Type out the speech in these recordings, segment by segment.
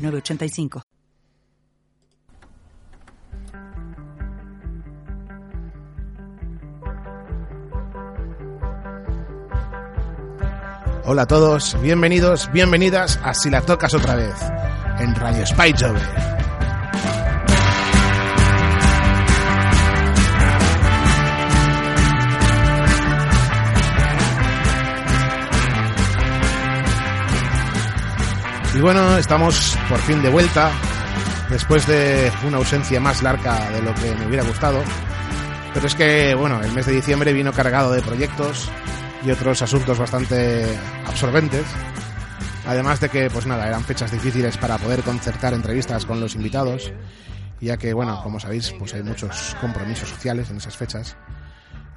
906985. Hola a todos, bienvenidos, bienvenidas a Si la tocas otra vez, en Radio Spy Jover. Y bueno, estamos por fin de vuelta, después de una ausencia más larga de lo que me hubiera gustado. Pero es que, bueno, el mes de diciembre vino cargado de proyectos y otros asuntos bastante absorbentes. Además de que, pues nada, eran fechas difíciles para poder concertar entrevistas con los invitados, ya que, bueno, como sabéis, pues hay muchos compromisos sociales en esas fechas.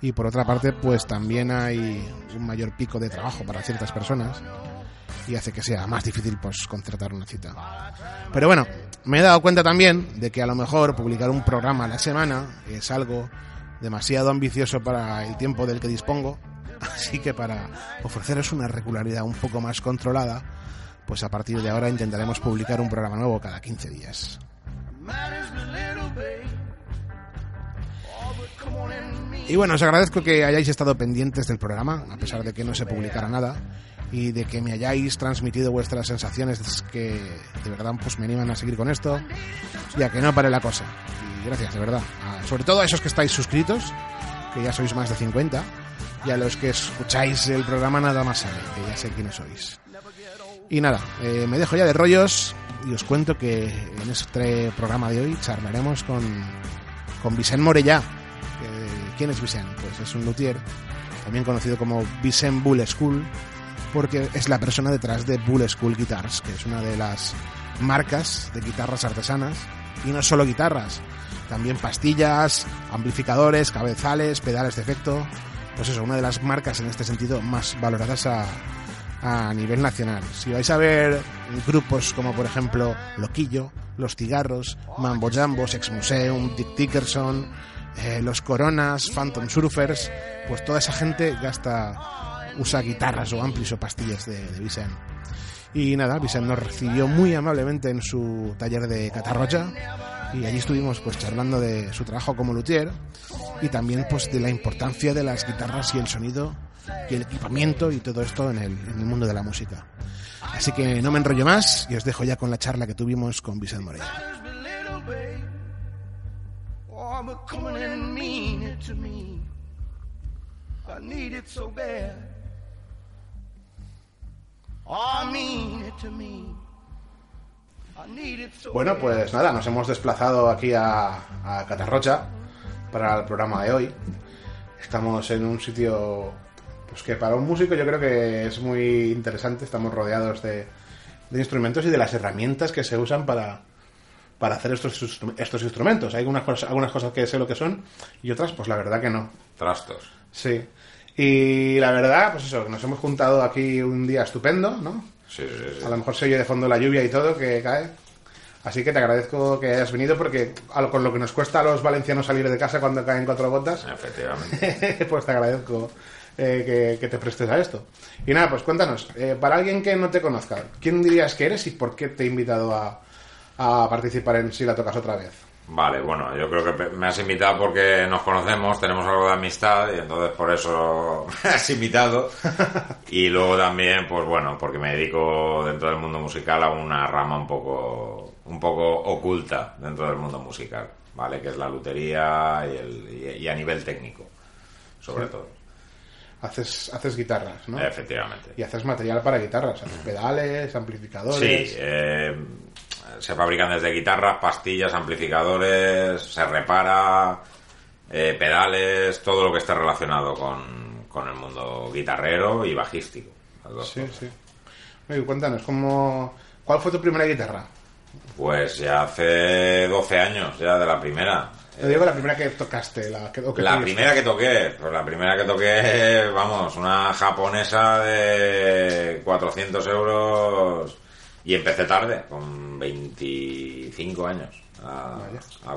Y por otra parte, pues también hay un mayor pico de trabajo para ciertas personas y hace que sea más difícil pues concertar una cita. Pero bueno, me he dado cuenta también de que a lo mejor publicar un programa a la semana es algo demasiado ambicioso para el tiempo del que dispongo, así que para ofreceros una regularidad un poco más controlada, pues a partir de ahora intentaremos publicar un programa nuevo cada 15 días. Y bueno, os agradezco que hayáis estado pendientes del programa, a pesar de que no se publicara nada y de que me hayáis transmitido vuestras sensaciones que de verdad pues me animan a seguir con esto y a que no pare la cosa. Y gracias, de verdad. sobre todo a esos que estáis suscritos, que ya sois más de 50, y a los que escucháis el programa nada más sale, que ya sé quiénes sois. Y nada, eh, me dejo ya de rollos y os cuento que en este programa de hoy charlaremos con, con Vicent Morellá. ¿Quién es Vicent? Pues es un luthier, también conocido como Vicent Bull School, porque es la persona detrás de Bull School Guitars, que es una de las marcas de guitarras artesanas. Y no solo guitarras, también pastillas, amplificadores, cabezales, pedales de efecto. Pues eso, una de las marcas en este sentido más valoradas a, a nivel nacional. Si vais a ver grupos como por ejemplo Loquillo, Los Cigarros, Mambo Jambo, Ex Museum, Dick Dickerson, eh, Los Coronas, Phantom Surfers, pues toda esa gente gasta usa guitarras o amplis o pastillas de, de Vicent. Y nada, Vicent nos recibió muy amablemente en su taller de Catarrocha y allí estuvimos pues charlando de su trabajo como luthier y también pues de la importancia de las guitarras y el sonido y el equipamiento y todo esto en el, en el mundo de la música. Así que no me enrollo más y os dejo ya con la charla que tuvimos con Vicent Morella. Bueno, pues nada, nos hemos desplazado aquí a, a Catarrocha para el programa de hoy. Estamos en un sitio pues que para un músico yo creo que es muy interesante. Estamos rodeados de, de instrumentos y de las herramientas que se usan para, para hacer estos, estos instrumentos. Hay algunas cosas, algunas cosas que sé lo que son y otras, pues la verdad que no. Trastos. Sí. Y la verdad, pues eso, nos hemos juntado aquí un día estupendo, ¿no? Sí, sí, sí. A lo mejor se oye de fondo la lluvia y todo que cae. Así que te agradezco que hayas venido porque lo- con lo que nos cuesta a los valencianos salir de casa cuando caen cuatro gotas, Efectivamente. pues te agradezco eh, que, que te prestes a esto. Y nada, pues cuéntanos, eh, para alguien que no te conozca, ¿quién dirías que eres y por qué te he invitado a, a participar en Si la tocas otra vez? Vale, bueno, yo creo que me has invitado porque nos conocemos, tenemos algo de amistad y entonces por eso me has invitado. Y luego también, pues bueno, porque me dedico dentro del mundo musical a una rama un poco, un poco oculta dentro del mundo musical, ¿vale? Que es la lutería y, el, y, y a nivel técnico, sobre Sí. todo. Haces, haces guitarras, ¿no? Efectivamente. Y haces material para guitarras, haces pedales, amplificadores. Sí, eh, se fabrican desde guitarras, pastillas, amplificadores, se repara, eh, pedales, todo lo que esté relacionado con, con el mundo guitarrero y bajístico. Sí, cosas. sí. Oye, cuéntanos, ¿cómo, ¿cuál fue tu primera guitarra? Pues ya hace 12 años ya de la primera. Te digo la primera que tocaste. La, que, o que La primera que toqué, pues la primera que toqué, vamos, una japonesa de 400 euros y empecé tarde, con 25 años, a,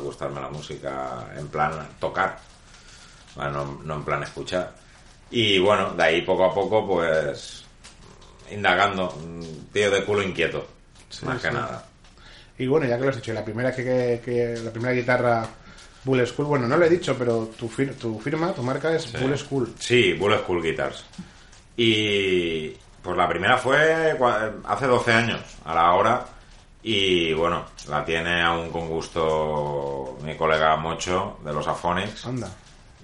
gustarme la música en plan tocar, no, no en plan escuchar. Y bueno, de ahí poco a poco, pues, indagando, un tío de culo inquieto, más que nada. Y bueno, ya que lo has dicho, la primera que, que- que- la primera guitarra Bull School, bueno, no lo he dicho, pero tu, fir- tu firma, tu marca es Sí. Bull School. Sí, Bullet School Guitars. Y pues la primera fue hace 12 años, a la hora. Y bueno, la tiene aún con gusto mi colega Mocho de los Aphonics. Anda.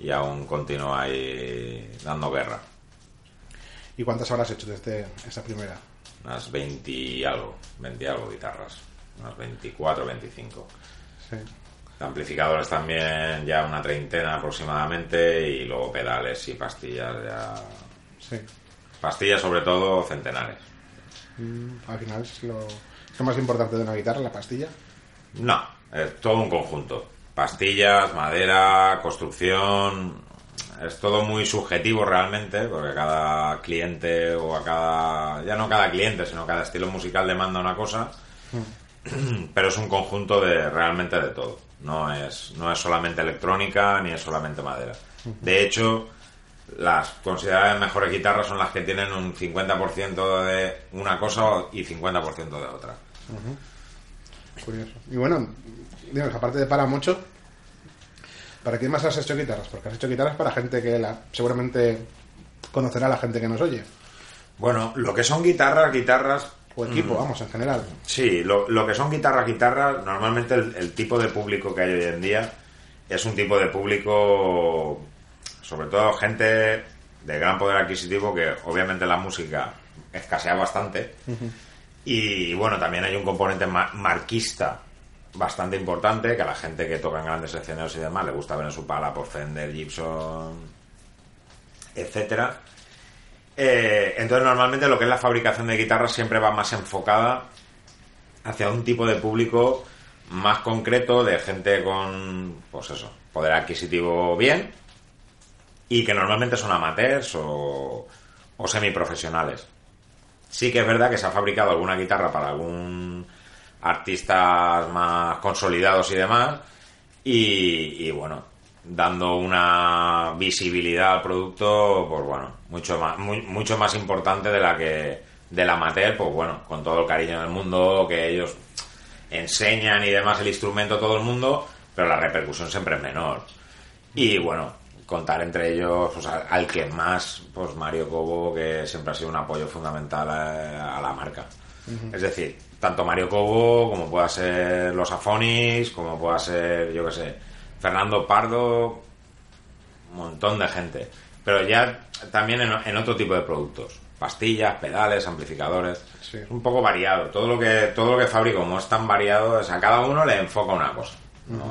Y aún continúa ahí dando guerra. ¿Y cuántas habrás hecho desde esa primera? Unas 20 y algo, 20 y algo guitarras. Unas 24, 25. Sí. Amplificadores también ya una treintena aproximadamente. Y luego pedales y pastillas ya... Sí. Pastillas sobre todo centenares. Mm, al final es lo, es lo más importante de una guitarra, la pastilla. No, es todo un conjunto. Pastillas, madera, construcción. Es todo muy subjetivo realmente, porque cada cliente o a cada. Ya no cada cliente, sino cada estilo musical demanda una cosa. Pero es un conjunto de realmente de todo. No es, no es solamente electrónica ni es solamente madera. De hecho, las consideradas mejores guitarras son las que tienen un 50% de una cosa y 50% de otra. Curioso. Y bueno, digamos, aparte de para mucho, ¿para qué más has hecho guitarras? Porque has hecho guitarras para gente que la, seguramente conocerá a la gente que nos oye. Bueno, lo que son guitarras, guitarras. O equipo, vamos, en general. Sí, lo, lo que son guitarras, guitarras, normalmente el, el tipo de público que hay hoy en día es un tipo de público, sobre todo gente de gran poder adquisitivo, que obviamente la música escasea bastante. Y bueno, también hay un componente ma- marquista bastante importante, que a la gente que toca en grandes escenarios y demás le gusta ver en su pala por Fender, Gibson, etcétera. Eh, entonces normalmente lo que es la fabricación de guitarras siempre va más enfocada hacia un tipo de público más concreto de gente con, pues eso, poder adquisitivo bien y que normalmente son amateurs o, o semiprofesionales. Sí que es verdad que se ha fabricado alguna guitarra para algún artistas más consolidados y demás y, bueno, dando una visibilidad al producto, pues bueno, mucho más, mucho más importante de la que del amateur, pues bueno, con todo el cariño del mundo, que ellos enseñan y demás el instrumento a todo el mundo, pero la repercusión siempre es menor. Y bueno, contar entre ellos pues, al, que más, pues Mario Cobo, que siempre ha sido un apoyo fundamental a, a la marca. Es decir, tanto Mario Cobo como pueda ser los Afonis, como pueda ser, yo qué sé, Fernando Pardo, un montón de gente. Pero ya también en, en otro tipo de productos. Pastillas, pedales, amplificadores. Sí. Es un poco variado. Todo lo que todo lo que fabrico, como es tan variado, es a cada uno le enfoca una cosa. No,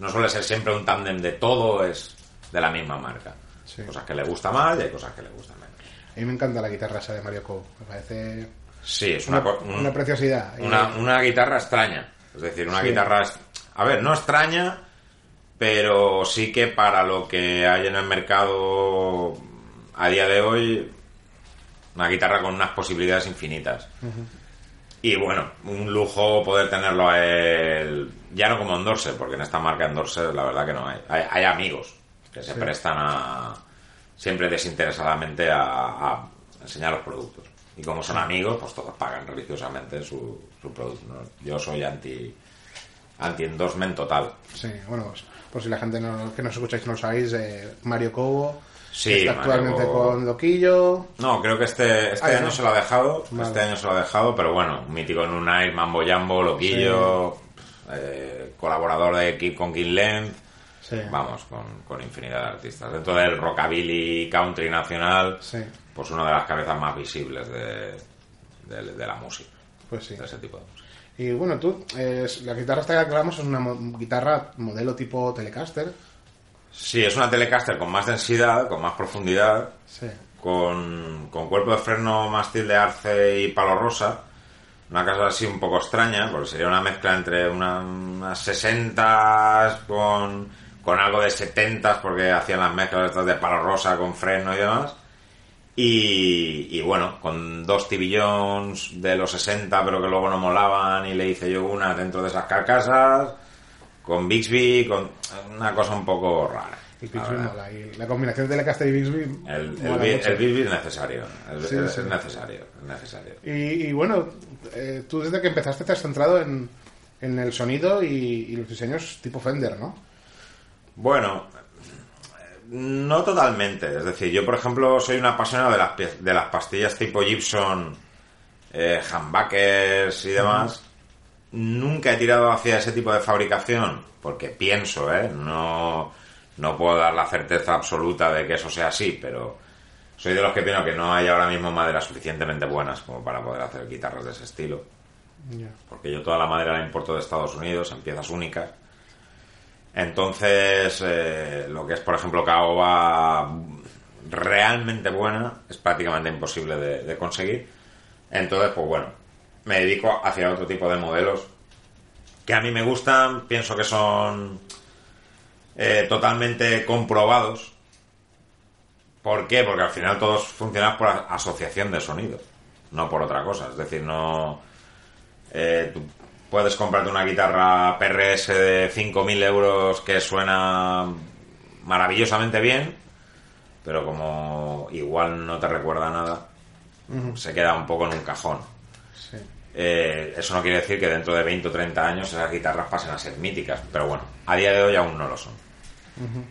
no suele ser siempre un tándem de todo es de la misma marca. Sí. Cosas que le gusta más y hay cosas que le gustan menos. A mí me encanta la guitarra esa de Mario Cobo. Me parece Sí, es una, una, co- un- una preciosidad. Una, una guitarra extraña. Es decir, una Sí. guitarra... A ver, no extraña, pero sí que para lo que hay en el mercado a día de hoy, una guitarra con unas posibilidades infinitas. Y bueno, un lujo poder tenerlo a él, ya no como endorser, porque en esta marca endorser la verdad que no hay. Hay, hay amigos que se Sí. prestan a siempre desinteresadamente a, a enseñar los productos. Y como son amigos, pues todos pagan religiosamente su, su producto. ¿no? Yo soy anti anti endorsement total. Sí, bueno, pues, por si la gente no- que nos escucháis no lo sabéis, eh, Mario Cobo Sí, está actualmente con Loquillo. No, creo que este, este Ah, año ¿no? se lo ha dejado. Vale. Este año se lo ha dejado, pero bueno, mítico en un night, Mambo Jambo, Loquillo, eh, colaborador de Keep con King Length. Sí. Vamos, con, con infinidad de artistas. Dentro del rockabilly country nacional, Sí, pues una de las cabezas más visibles de, de- de la música, pues sí. de ese tipo de música. Y bueno, tú, eh, la guitarra esta que aclaramos es una guitarra modelo tipo Telecaster. Sí, es una Telecaster con más densidad, con más profundidad, Sí. con, con cuerpo de freno mástil de arce y palo rosa, una casa así un poco extraña, porque sería una mezcla entre una- unas 60 con, con algo de 70 porque hacían las mezclas estas de palo rosa con freno y demás. Y, y bueno, con dos TV Jones de los 60, pero que luego no molaban, y le hice yo una dentro de esas carcasas, con Bixby, con una cosa un poco rara. Y la Bixby mola. Y la combinación de Telecaster y Bixby El, Bixby es necesario, es, Sí, es- sí. es necesario, es necesario. Y, y bueno, eh, tú desde que empezaste te has centrado en, en el sonido y, y los diseños tipo Fender, ¿no? Bueno, no totalmente. Es decir, yo, por ejemplo, soy un apasionado de las, de las pastillas tipo Gibson, eh, y demás. Nunca he tirado hacia ese tipo de fabricación, porque pienso, ¿eh? No, no puedo dar la certeza absoluta de que eso sea así, pero soy de los que pienso que no hay ahora mismo maderas suficientemente buenas como para poder hacer guitarras de ese estilo. Ya. Porque yo toda la madera la importo de Estados Unidos en piezas únicas. Entonces, eh, lo que es, por ejemplo, caoba realmente buena es prácticamente imposible de, de conseguir. Entonces, pues bueno, me dedico hacia otro tipo de modelos que a mí me gustan, pienso que son eh, totalmente comprobados. ¿Por qué? Porque al final todos funcionan por asociación de sonidos, no por otra cosa. Es decir, no... Eh, tú puedes comprarte una guitarra PRS de 5.000 euros que suena maravillosamente bien, pero como igual no te recuerda nada, se queda un poco en un cajón. Sí. Eh, eso no quiere decir que dentro de 20 o 30 años esas guitarras pasen a ser míticas, pero bueno, a día de hoy aún no lo son.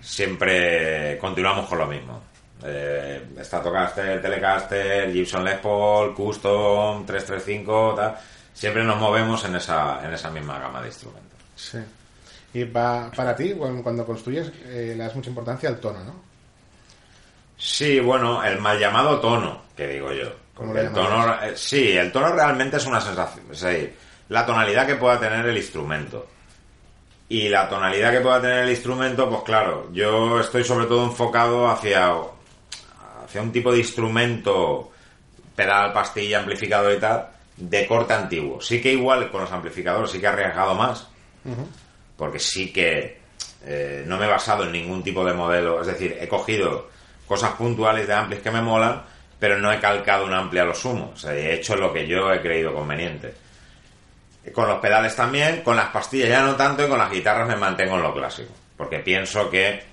Siempre continuamos con lo mismo. Eh, Stratocaster, Telecaster, Gibson Les Paul, Custom, 335, tal. Siempre nos movemos en esa, en esa misma gama de instrumentos. Sí. Y pa- para ti, cuando construyes, eh, le das mucha importancia al tono, ¿no? Sí, bueno, el mal llamado tono, que digo yo. ¿Cómo Porque lo el tono, eh, sí, el tono realmente es una sensación. Es decir, la tonalidad que pueda tener el instrumento. Y la tonalidad que pueda tener el instrumento, pues claro, yo estoy sobre todo enfocado hacia, hacia un tipo de instrumento, pedal, pastilla, amplificador y tal, de corte antiguo. Sí que igual con los amplificadores sí que he arriesgado más, porque sí que eh, no me he basado en ningún tipo de modelo. Es decir, he cogido cosas puntuales de amplis que me molan, pero no he calcado un ampli a lo sumo. He hecho lo que yo he creído conveniente. Con los pedales también, con las pastillas ya no tanto y con las guitarras me mantengo en lo clásico. Porque pienso que,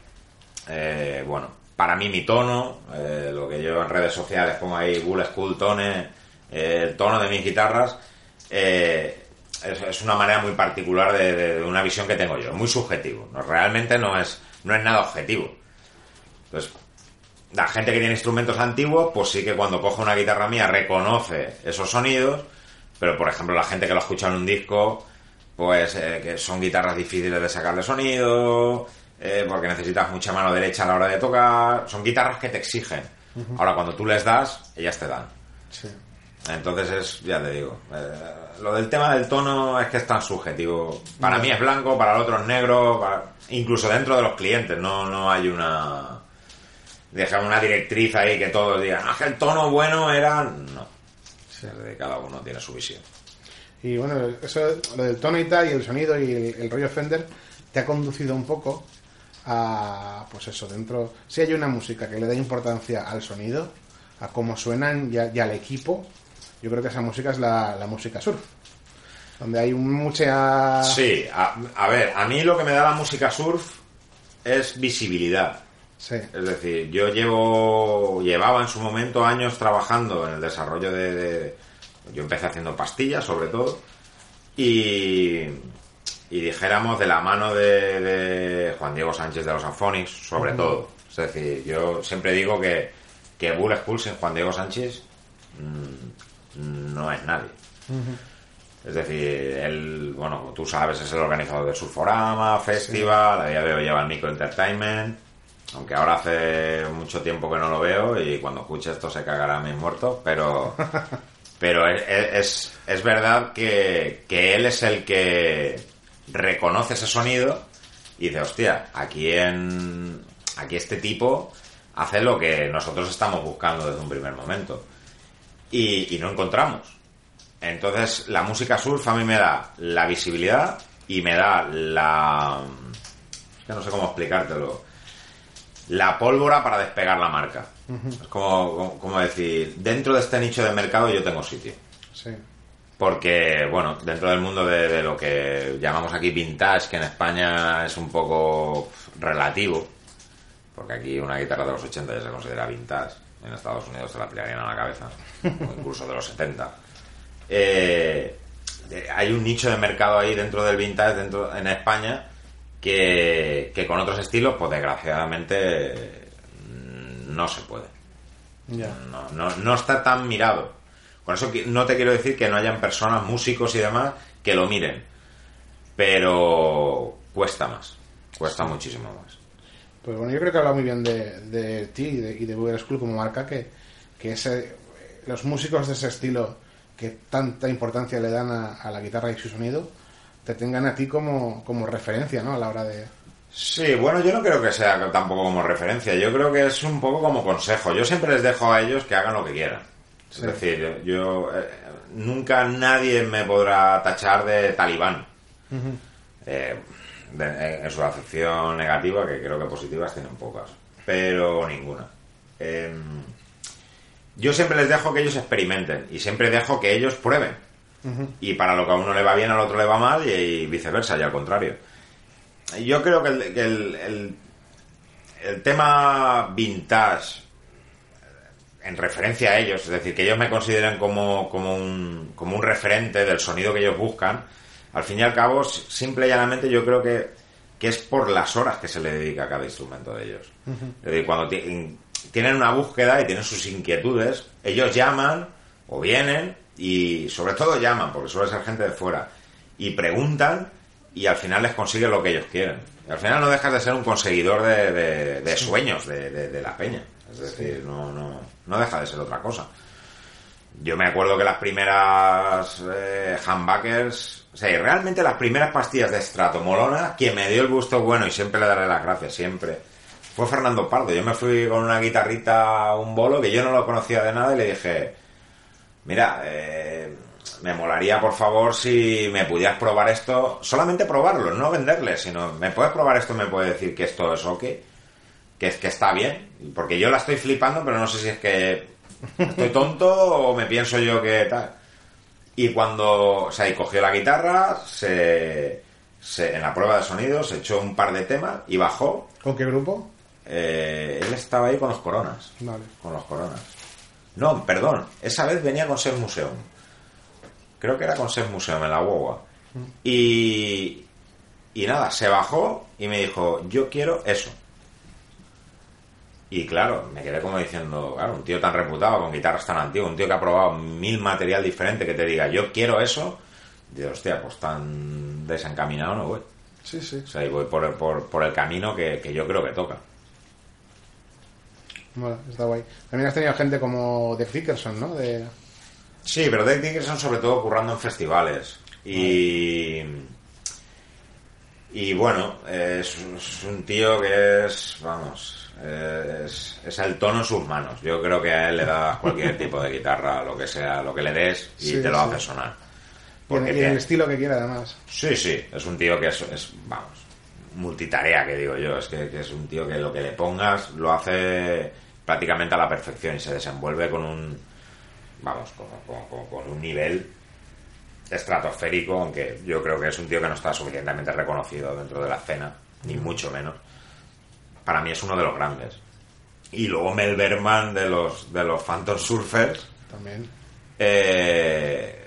eh, bueno, para mí mi tono, eh, lo que yo en redes sociales pongo ahí, Bull School Tone, eh, el tono de mis guitarras, es, es una manera muy particular de, de- de una visión que tengo yo, muy subjetivo. No, realmente no es, no es nada objetivo. Entonces, la gente que tiene instrumentos antiguos, pues sí que cuando coge una guitarra mía reconoce esos sonidos, pero por ejemplo la gente que lo escucha en un disco, pues eh, que son guitarras difíciles de sacarle sonido, eh, porque necesitas mucha mano derecha a la hora de tocar, son guitarras que te exigen. Ahora cuando tú les das, ellas te dan. Sí. Entonces es, ya te digo, eh, lo del tema del tono es que es tan subjetivo. Para mí es blanco, para el otro es negro, para- incluso dentro de los clientes no, no hay una dejar una directriz ahí que todos digan, ah, que el tono bueno era... No, cada uno tiene su visión. Y bueno, eso, lo del tono y tal, y el sonido y el, el rollo Fender, te ha conducido un poco a, pues eso, dentro... Si hay una música que le da importancia al sonido, a cómo suenan y, a- y al equipo, yo creo que esa música es la, la música surf. Donde hay mucha... Sí, a, a ver, a mí lo que me da la música surf es visibilidad. Sí. Es decir, yo llevo, llevaba en su momento años trabajando en el desarrollo de, de- yo empecé haciendo pastillas sobre todo y, y dijéramos de la mano de, de Juan Diego Sánchez de los Afonics sobre todo. Es decir, yo siempre digo que, que Bull School sin Juan Diego Sánchez mm, no es nadie. Es decir, él, bueno, tú sabes, es el organizador del Surforama, Festival, a día de hoy lleva el Micro Entertainment, aunque ahora hace mucho tiempo que no lo veo y cuando escuche esto se cagará a mis muertos, pero, pero es, es, es verdad que, que él es el que reconoce ese sonido y dice, hostia, aquí en, aquí este tipo hace lo que nosotros estamos buscando desde un primer momento. Y, y no encontramos. Entonces, la música surf a mí me da la visibilidad y me da la... Es que no sé cómo explicártelo. La pólvora para despegar la marca. Es como, como- como decir, dentro de este nicho de mercado yo tengo sitio. Sí. Porque, bueno, dentro del mundo de, de lo que llamamos aquí vintage, que en España es un poco relativo, porque aquí una guitarra de los 80 ya se considera vintage, en Estados Unidos se la tirarían a la cabeza, o incluso de los 70. Eh, hay un nicho de mercado ahí dentro del vintage, dentro en España, que, que con otros estilos, pues desgraciadamente mm, no se puede no, no, no está tan mirado. Con eso no te quiero decir que no hayan personas, músicos y demás, que lo miren. Pero cuesta más. Cuesta muchísimo más. Pues bueno, yo creo que habla muy bien de, de ti y de, y de Google School como marca, que, que ese, los músicos de ese estilo que tanta importancia le dan a, a la guitarra y su sonido, te tengan a ti como, como referencia, ¿no? A la hora de... Sí, bueno, yo no creo que sea tampoco como referencia. Yo creo que es un poco como consejo. Yo siempre les dejo a ellos que hagan lo que quieran. Sí. Es decir, yo eh, nunca nadie me podrá tachar de talibán. Eh, de- en su acepción negativa, que creo que positivas tienen pocas, pero ninguna. Eh, yo siempre les dejo que ellos experimenten y siempre dejo que ellos prueben. Y para lo que a uno le va bien, al otro le va mal y, y viceversa, y al contrario. Yo creo que el, que el- el- el tema vintage, en referencia a ellos, es decir, que ellos me consideren como, como, un, como un referente del sonido que ellos buscan, al fin y al cabo, simple y llanamente yo creo que, que es por las horas que se le dedica a cada instrumento de ellos. Es decir, cuando ti- tienen una búsqueda y tienen sus inquietudes, ellos llaman o vienen y sobre todo llaman, porque suele ser gente de fuera, y preguntan y al final les consiguen lo que ellos quieren. Y al final no dejas de ser un conseguidor de, de- de sueños de, de- la peña. Es decir, no, no, no deja de ser otra cosa. Yo me acuerdo que las primeras eh, humbuckers, o sea, y realmente las primeras pastillas de Strato Molona, quien me dio el gusto bueno y siempre le daré las gracias, siempre, fue Fernando Pardo. Yo me fui con una guitarrita a un bolo que yo no lo conocía de nada y le dije, mira, eh, me molaría por favor si me pudieras probar esto, solamente probarlo, no venderle, sino me puedes probar esto, me puedes decir que esto es ok, que es que está bien, porque yo la estoy flipando, pero no sé si es que estoy tonto o me pienso yo que tal. Y cuando, o sea, y cogió la guitarra, se, se- en la prueba de sonido se echó un par de temas y bajó. ¿Con qué grupo? Eh, él estaba ahí con los coronas. Vale. Con los coronas. No, perdón, esa vez venía con Ser Museum. Creo que era con Ser Museum en la guagua. Y, y nada, se bajó y me dijo, yo quiero eso. Y claro, me quedé como diciendo, claro, un tío tan reputado, con guitarras tan antiguas, un tío que ha probado mil material diferente, que te diga, yo quiero eso, digo, hostia, pues tan desencaminado no voy. Sí, sí. O sea, y voy por, por, por el camino que, que yo creo que toca. Mola, está guay. También has tenido gente como Dave Dickerson, ¿no? De... Sí, pero Dave Dickerson sobre todo currando en festivales. Y... Y bueno, es, es un tío que es, vamos, es, es el tono en sus manos. Yo creo que a él le das cualquier tipo de guitarra, lo que sea, lo que le des y Sí, te lo sí. hace sonar. Y en, Porque y en tiene- el estilo que quiera, además. Sí, sí, es un tío que es, es, vamos, multitarea, que digo yo. Es que, que es un tío que lo que le pongas lo hace prácticamente a la perfección y se desenvuelve con un, vamos, con, con- un nivel estratosférico, aunque yo creo que es un tío que no está suficientemente reconocido dentro de la escena, ni mucho menos. Para mí es uno de los grandes. Y luego Mel Berman de los, de los Phantom Surfers, También. eh,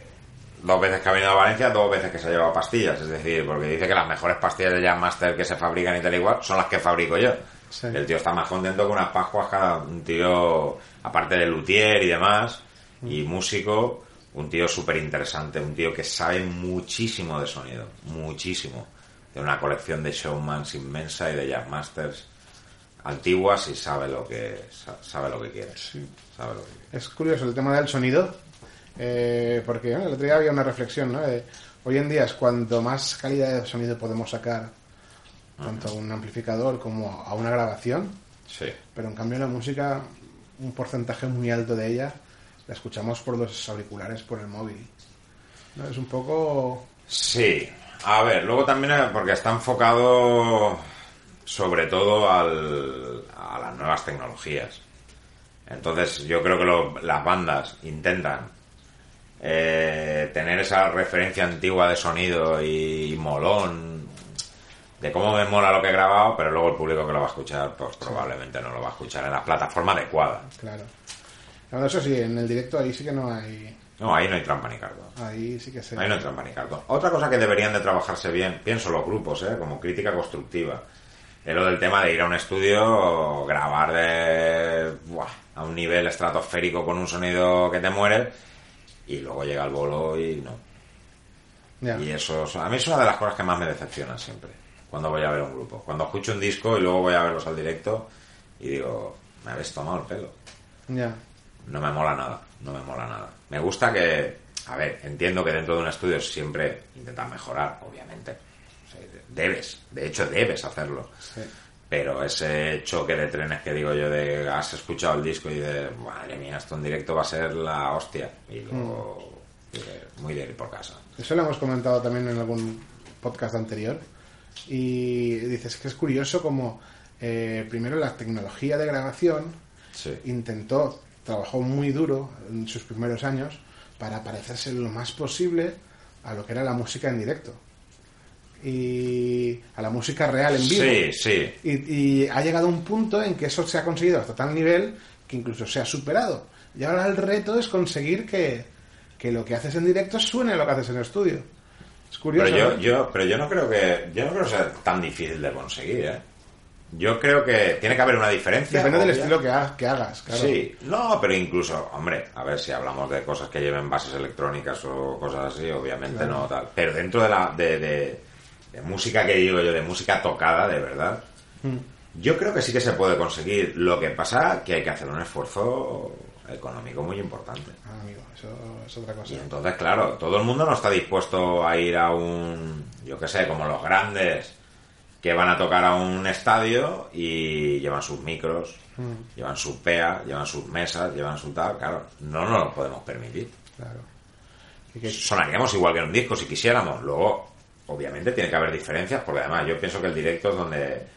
dos veces que ha venido a Valencia, dos veces que se ha llevado pastillas. Es decir, porque dice que las mejores pastillas de Jam Master que se fabrican y tal igual son las que fabrico yo. Sí. El tío está más contento que unas pascuas cada un tío, aparte de luthier y demás, y músico, un tío súper interesante, un tío que sabe muchísimo de sonido, muchísimo. De una colección de showmans inmensa y de Jam Masters antiguas y sabe lo que sa- sabe lo que quiere. Sabe lo que quiere. Es curioso el tema del sonido, eh, porque el otro día había una reflexión, ¿no? De, hoy en día es cuanto más calidad de sonido podemos sacar, tanto a un amplificador como a una grabación, Sí. pero en cambio la música, un porcentaje muy alto de ella, la escuchamos por los auriculares, por el móvil. ¿no? Es un poco... Sí. A ver, luego también eh, porque está enfocado sobre todo al, a las nuevas tecnologías. Entonces yo creo que lo- las bandas intentan eh, tener esa referencia antigua de sonido y, molón de cómo me mola lo que he grabado, pero luego el público que lo va a escuchar pues probablemente no lo va a escuchar en la plataforma adecuada. Claro. Eso sí, en el directo ahí sí que no hay... No, ahí no hay trampa ni cartón. Ahí sí que se... Ahí no hay trampa ni cartón. Otra cosa que deberían de trabajarse bien, pienso los grupos, ¿eh? como crítica constructiva, es lo del tema de ir a un estudio, grabar de, buah, a un nivel estratosférico con un sonido que te muere y luego llega el bolo y no. Y eso, es- a mí es una de las cosas que más me decepcionan siempre, cuando voy a ver un grupo. Cuando escucho un disco y luego voy a verlos al directo y digo, me habéis tomado el pelo Ya. no me mola nada, no me mola nada. Me gusta que, a ver, entiendo que dentro de un estudio siempre intentas mejorar, obviamente. O sea, debes, de hecho debes hacerlo. Sí. Pero ese choque de trenes que digo yo de has escuchado el disco y de madre mía, esto en directo va a ser la hostia. Y luego dices, muy de ir por casa. Eso lo hemos comentado también en algún podcast anterior. Y dices que es curioso como eh, primero la tecnología de grabación Sí. intentó, trabajó muy duro en sus primeros años para parecerse lo más posible a lo que era la música en directo. Y a la música real en vivo. Sí, sí. Y, y ha llegado un punto en que eso se ha conseguido hasta tal nivel que incluso se ha superado. Y ahora el reto es conseguir que, que lo que haces en directo suene a lo que haces en el estudio. Es curioso. Pero yo, ¿no? yo, pero yo no creo que, yo no creo que sea tan difícil de conseguir, ¿eh? Yo creo que tiene que haber una diferencia. Depende del obvia. estilo que, ha- que hagas, claro. Sí, no, pero incluso, hombre, a ver si hablamos de cosas que lleven bases electrónicas o cosas así, obviamente Claro. no tal. Pero dentro de la de, de- de música que digo yo, de música tocada, de verdad, Mm. yo creo que sí que se puede conseguir. Lo que pasa que hay que hacer un esfuerzo económico muy importante. Ah, amigo, eso es otra cosa. Y entonces, claro, todo el mundo no está dispuesto a ir a un, yo qué sé, como los grandes que van a tocar a un estadio y llevan sus micros, Mm, llevan su PEA, llevan sus mesas, llevan su tal, claro, no nos lo podemos permitir. claro. Que- Sonaríamos igual que en un disco si quisiéramos. Luego, obviamente tiene que haber diferencias, porque además yo pienso que el directo es donde,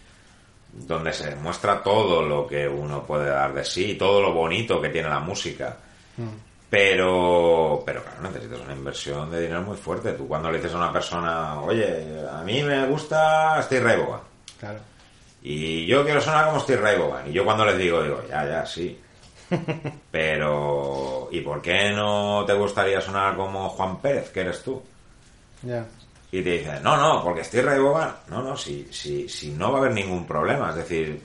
donde se demuestra todo lo que uno puede dar de sí, todo lo bonito que tiene la música. mm, Pero, pero claro, necesitas una inversión de dinero muy fuerte. Tú cuando le dices a una persona, oye, a mí me gusta Steve Ray claro. y yo quiero sonar como Steve Ray. Y yo cuando les digo, digo, ya, ya, sí. Pero, ¿y por qué no te gustaría sonar como Juan Pérez, que eres tú? Ya. Y te dicen, no, no, porque Steve Ray Vaughan, no, no, si, si, si no va a haber ningún problema. Es decir,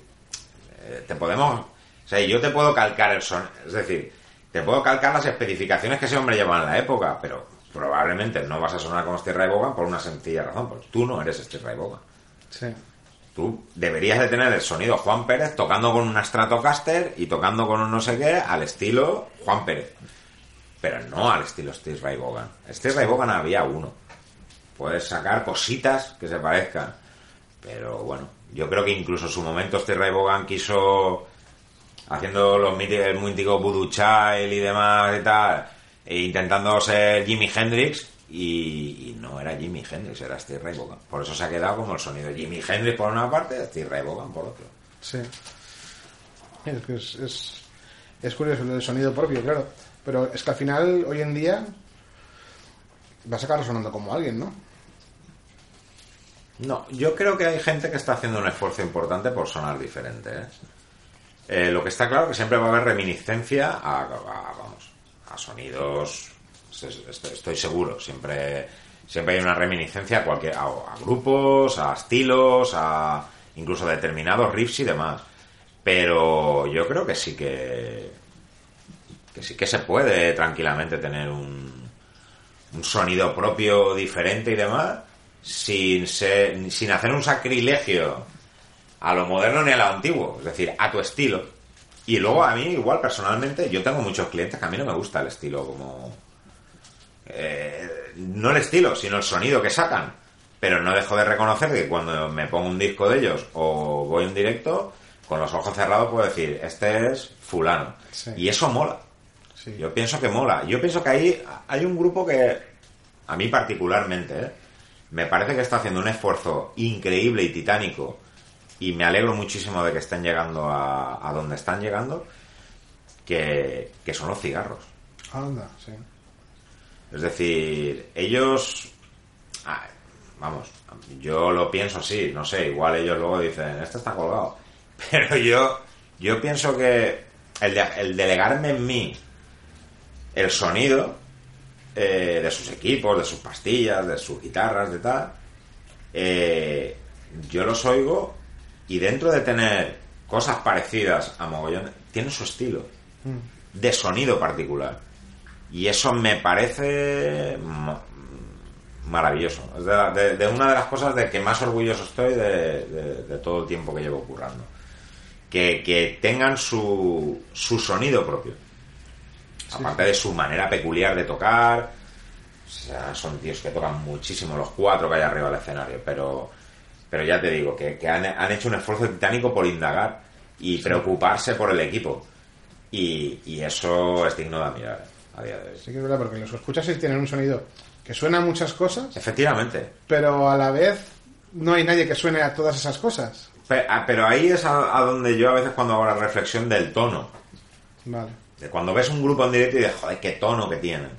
eh, te podemos, o sea, yo te puedo calcar el son, es decir, te puedo calcar las especificaciones que ese hombre llevaba en la época, pero probablemente no vas a sonar como Steve Ray Vaughan por una sencilla razón, porque tú no eres Steve Ray Vaughan. Sí. Tú deberías de tener el sonido Juan Pérez tocando con una Stratocaster y tocando con un no sé qué al estilo Juan Pérez. Pero no al estilo Steve Ray Vaughan. Steve Ray Vaughan había uno. Puedes sacar cositas que se parezcan. Pero bueno, yo creo que incluso en su momento Steve Ray Vaughan quiso, haciendo los míticos, el mítico Voodoo y demás y tal, e intentando ser Jimi Hendrix, y, no era Jimi Hendrix, era Steve Ray Vaughan. Por eso se ha quedado como el sonido Jimi Hendrix por una parte, Steve Ray Vaughan por otro. Sí. Es que es, es curioso el sonido propio, claro. Pero es que al final, hoy en día, vas a acabar sonando como alguien, ¿no? No, yo creo que hay gente que está haciendo un esfuerzo importante por sonar diferente. ¿eh? Eh, lo que está claro que siempre va a haber reminiscencia a, vamos, a sonidos. es- Estoy, seguro. Siempre, siempre hay una reminiscencia a, cualquier, a, grupos, a estilos, a incluso a determinados riffs y demás. Pero yo creo que sí que que sí que se puede tranquilamente tener un sonido propio diferente y demás sin ser, sin hacer un sacrilegio a lo moderno ni a lo antiguo, es decir, a tu estilo. Y luego a mí igual personalmente yo tengo muchos clientes que a mí no me gusta el estilo como eh, no el estilo, sino el sonido que sacan. Pero no dejo de reconocer que cuando me pongo un disco de ellos o voy a un directo, con los ojos cerrados puedo decir, este es fulano. Sí. Y eso mola. Sí. Yo pienso que mola. Yo pienso que ahí hay un grupo que a mí particularmente, ¿eh? Me parece que está haciendo un esfuerzo increíble y titánico y me alegro muchísimo de que estén llegando a, a donde están llegando, que, que son los cigarros. Anda, sí. Es decir, ellos... ah, vamos, yo lo pienso así, no sé, igual ellos luego dicen, este está colgado. Pero yo, yo pienso que el, de- el delegarme en mí el sonido eh, de sus equipos, de sus pastillas, de sus guitarras, de tal, eh, yo los oigo y dentro de tener cosas parecidas a mogollón, tienen su estilo de sonido particular. Y eso me parece ma- maravilloso. Es de, de- de una de las cosas de que más orgulloso estoy de, de- de todo el tiempo que llevo currando. Que, que tengan su, su sonido propio. Aparte de su manera peculiar de tocar. O sea, son tíos que tocan muchísimo los cuatro que hay arriba del escenario. Pero, pero ya te digo, que, que han, han hecho un esfuerzo titánico por indagar y preocuparse por el equipo. Y, y eso es digno de admirar a día de hoy. Sí que es verdad, porque los escuchas y tienen un sonido que suena a muchas cosas, Efectivamente. pero a la vez no hay nadie que suene a todas esas cosas. Ah, Pero ahí es a, a donde yo a veces cuando hago la reflexión del tono. Vale, De cuando ves un grupo en directo y dices, joder, qué tono que tienen.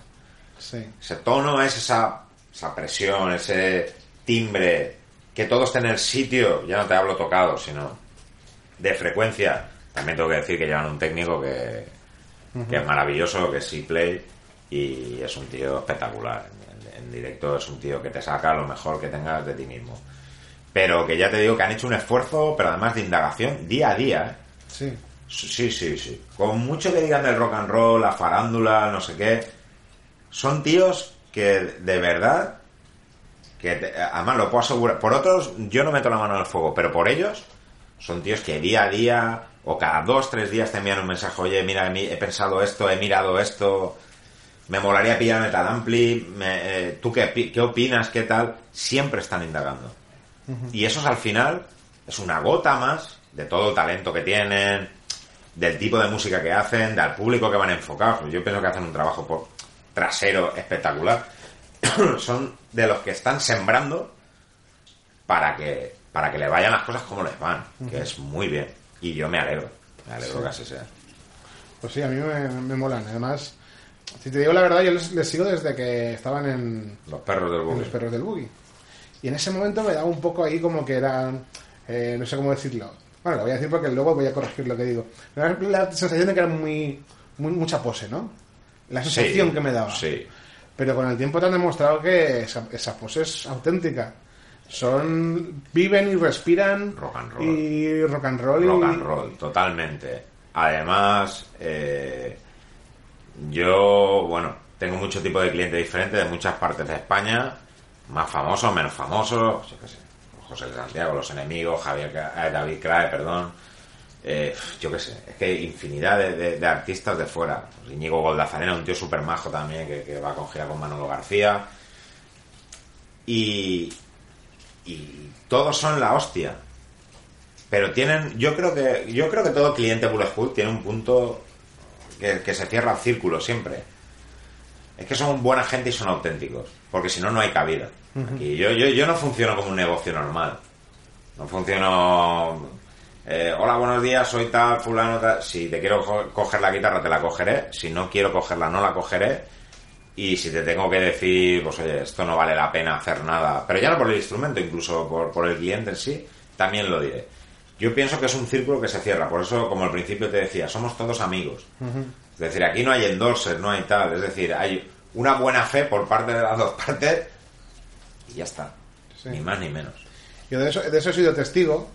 sí. Ese tono es esa, esa presión, ese timbre, que todo esté en el sitio, ya no te hablo tocado, sino de frecuencia. También tengo que decir que llevan un técnico que, que es maravilloso, que es C-Play, y es un tío espectacular. En, en directo es un tío que te saca lo mejor que tengas de ti mismo. Pero que ya te digo que han hecho un esfuerzo, pero además de indagación, día a día, ¿eh? Sí, Sí, sí, sí. Con mucho que digan del rock and roll, la farándula, no sé qué. Son tíos que de verdad, que te- además lo puedo asegurar. Por otros, yo no meto la mano en el fuego, pero por ellos, son tíos que día a día o cada dos, tres días te envían un mensaje. Oye, mira, he pensado esto, he mirado esto. Me molaría pillar Metal Ampli. me- eh, ¿Tú qué, qué opinas? ¿Qué tal? Siempre están indagando. Y eso es al final, es una gota más de todo el talento que tienen, del tipo de música que hacen, del público que van enfocados. Yo pienso que hacen un trabajo por trasero espectacular. Son de los que están sembrando para que para que le vayan las cosas como les van, que es muy bien. Y yo me alegro, me alegro Sí. que así sea. pues sí, a mí me, me molan. Además, si te digo la verdad, yo les, les sigo desde que estaban en, Los perros del buggy. los perros del boogie. Y en ese momento me daba un poco ahí como que eran, eh, no sé cómo decirlo. Bueno, lo voy a decir porque luego voy a corregir lo que digo. Me daba la sensación de que era muy, muy mucha pose, ¿no? La sensación Sí, que me daba. Sí, Pero con el tiempo te han demostrado que esa, esa pose es auténtica. Son viven y respiran Rock and roll. y rock and roll y rock and roll, totalmente. Además, eh, yo, bueno, tengo mucho tipo de cliente diferente de muchas partes de España, más famosos, menos famosos, yo qué sé, José de Santiago, Los Enemigos, Javier, eh, David Crae, perdón, eh, yo qué sé, es que infinidad de, artistas de fuera. Pues Íñigo un tío súper majo también, que, va con gira con Manolo García. Y, y todos son la hostia. Pero tienen, yo creo que, yo creo que todo cliente Bullet tiene un punto que, que se cierra el círculo siempre. Es que son buena gente y son auténticos. Porque si no, no hay cabida. Aquí yo, yo, yo no funciono como un negocio normal. No funciono. eh, hola, buenos días, soy tal, fulano, tal. Si te quiero co- coger la guitarra, te la cogeré. Si no quiero cogerla, no la cogeré. Y si te tengo que decir, pues oye, esto no vale la pena hacer nada, pero ya no por el instrumento, incluso por, por el cliente en sí, también lo diré. Yo pienso que es un círculo que se cierra, por eso, como al principio te decía, somos todos amigos. Es decir, aquí no hay endorser, no hay tal, es decir, hay una buena fe por parte de las dos partes y ya está. Sí. Ni más ni menos. Yo de eso, de eso he sido testigo,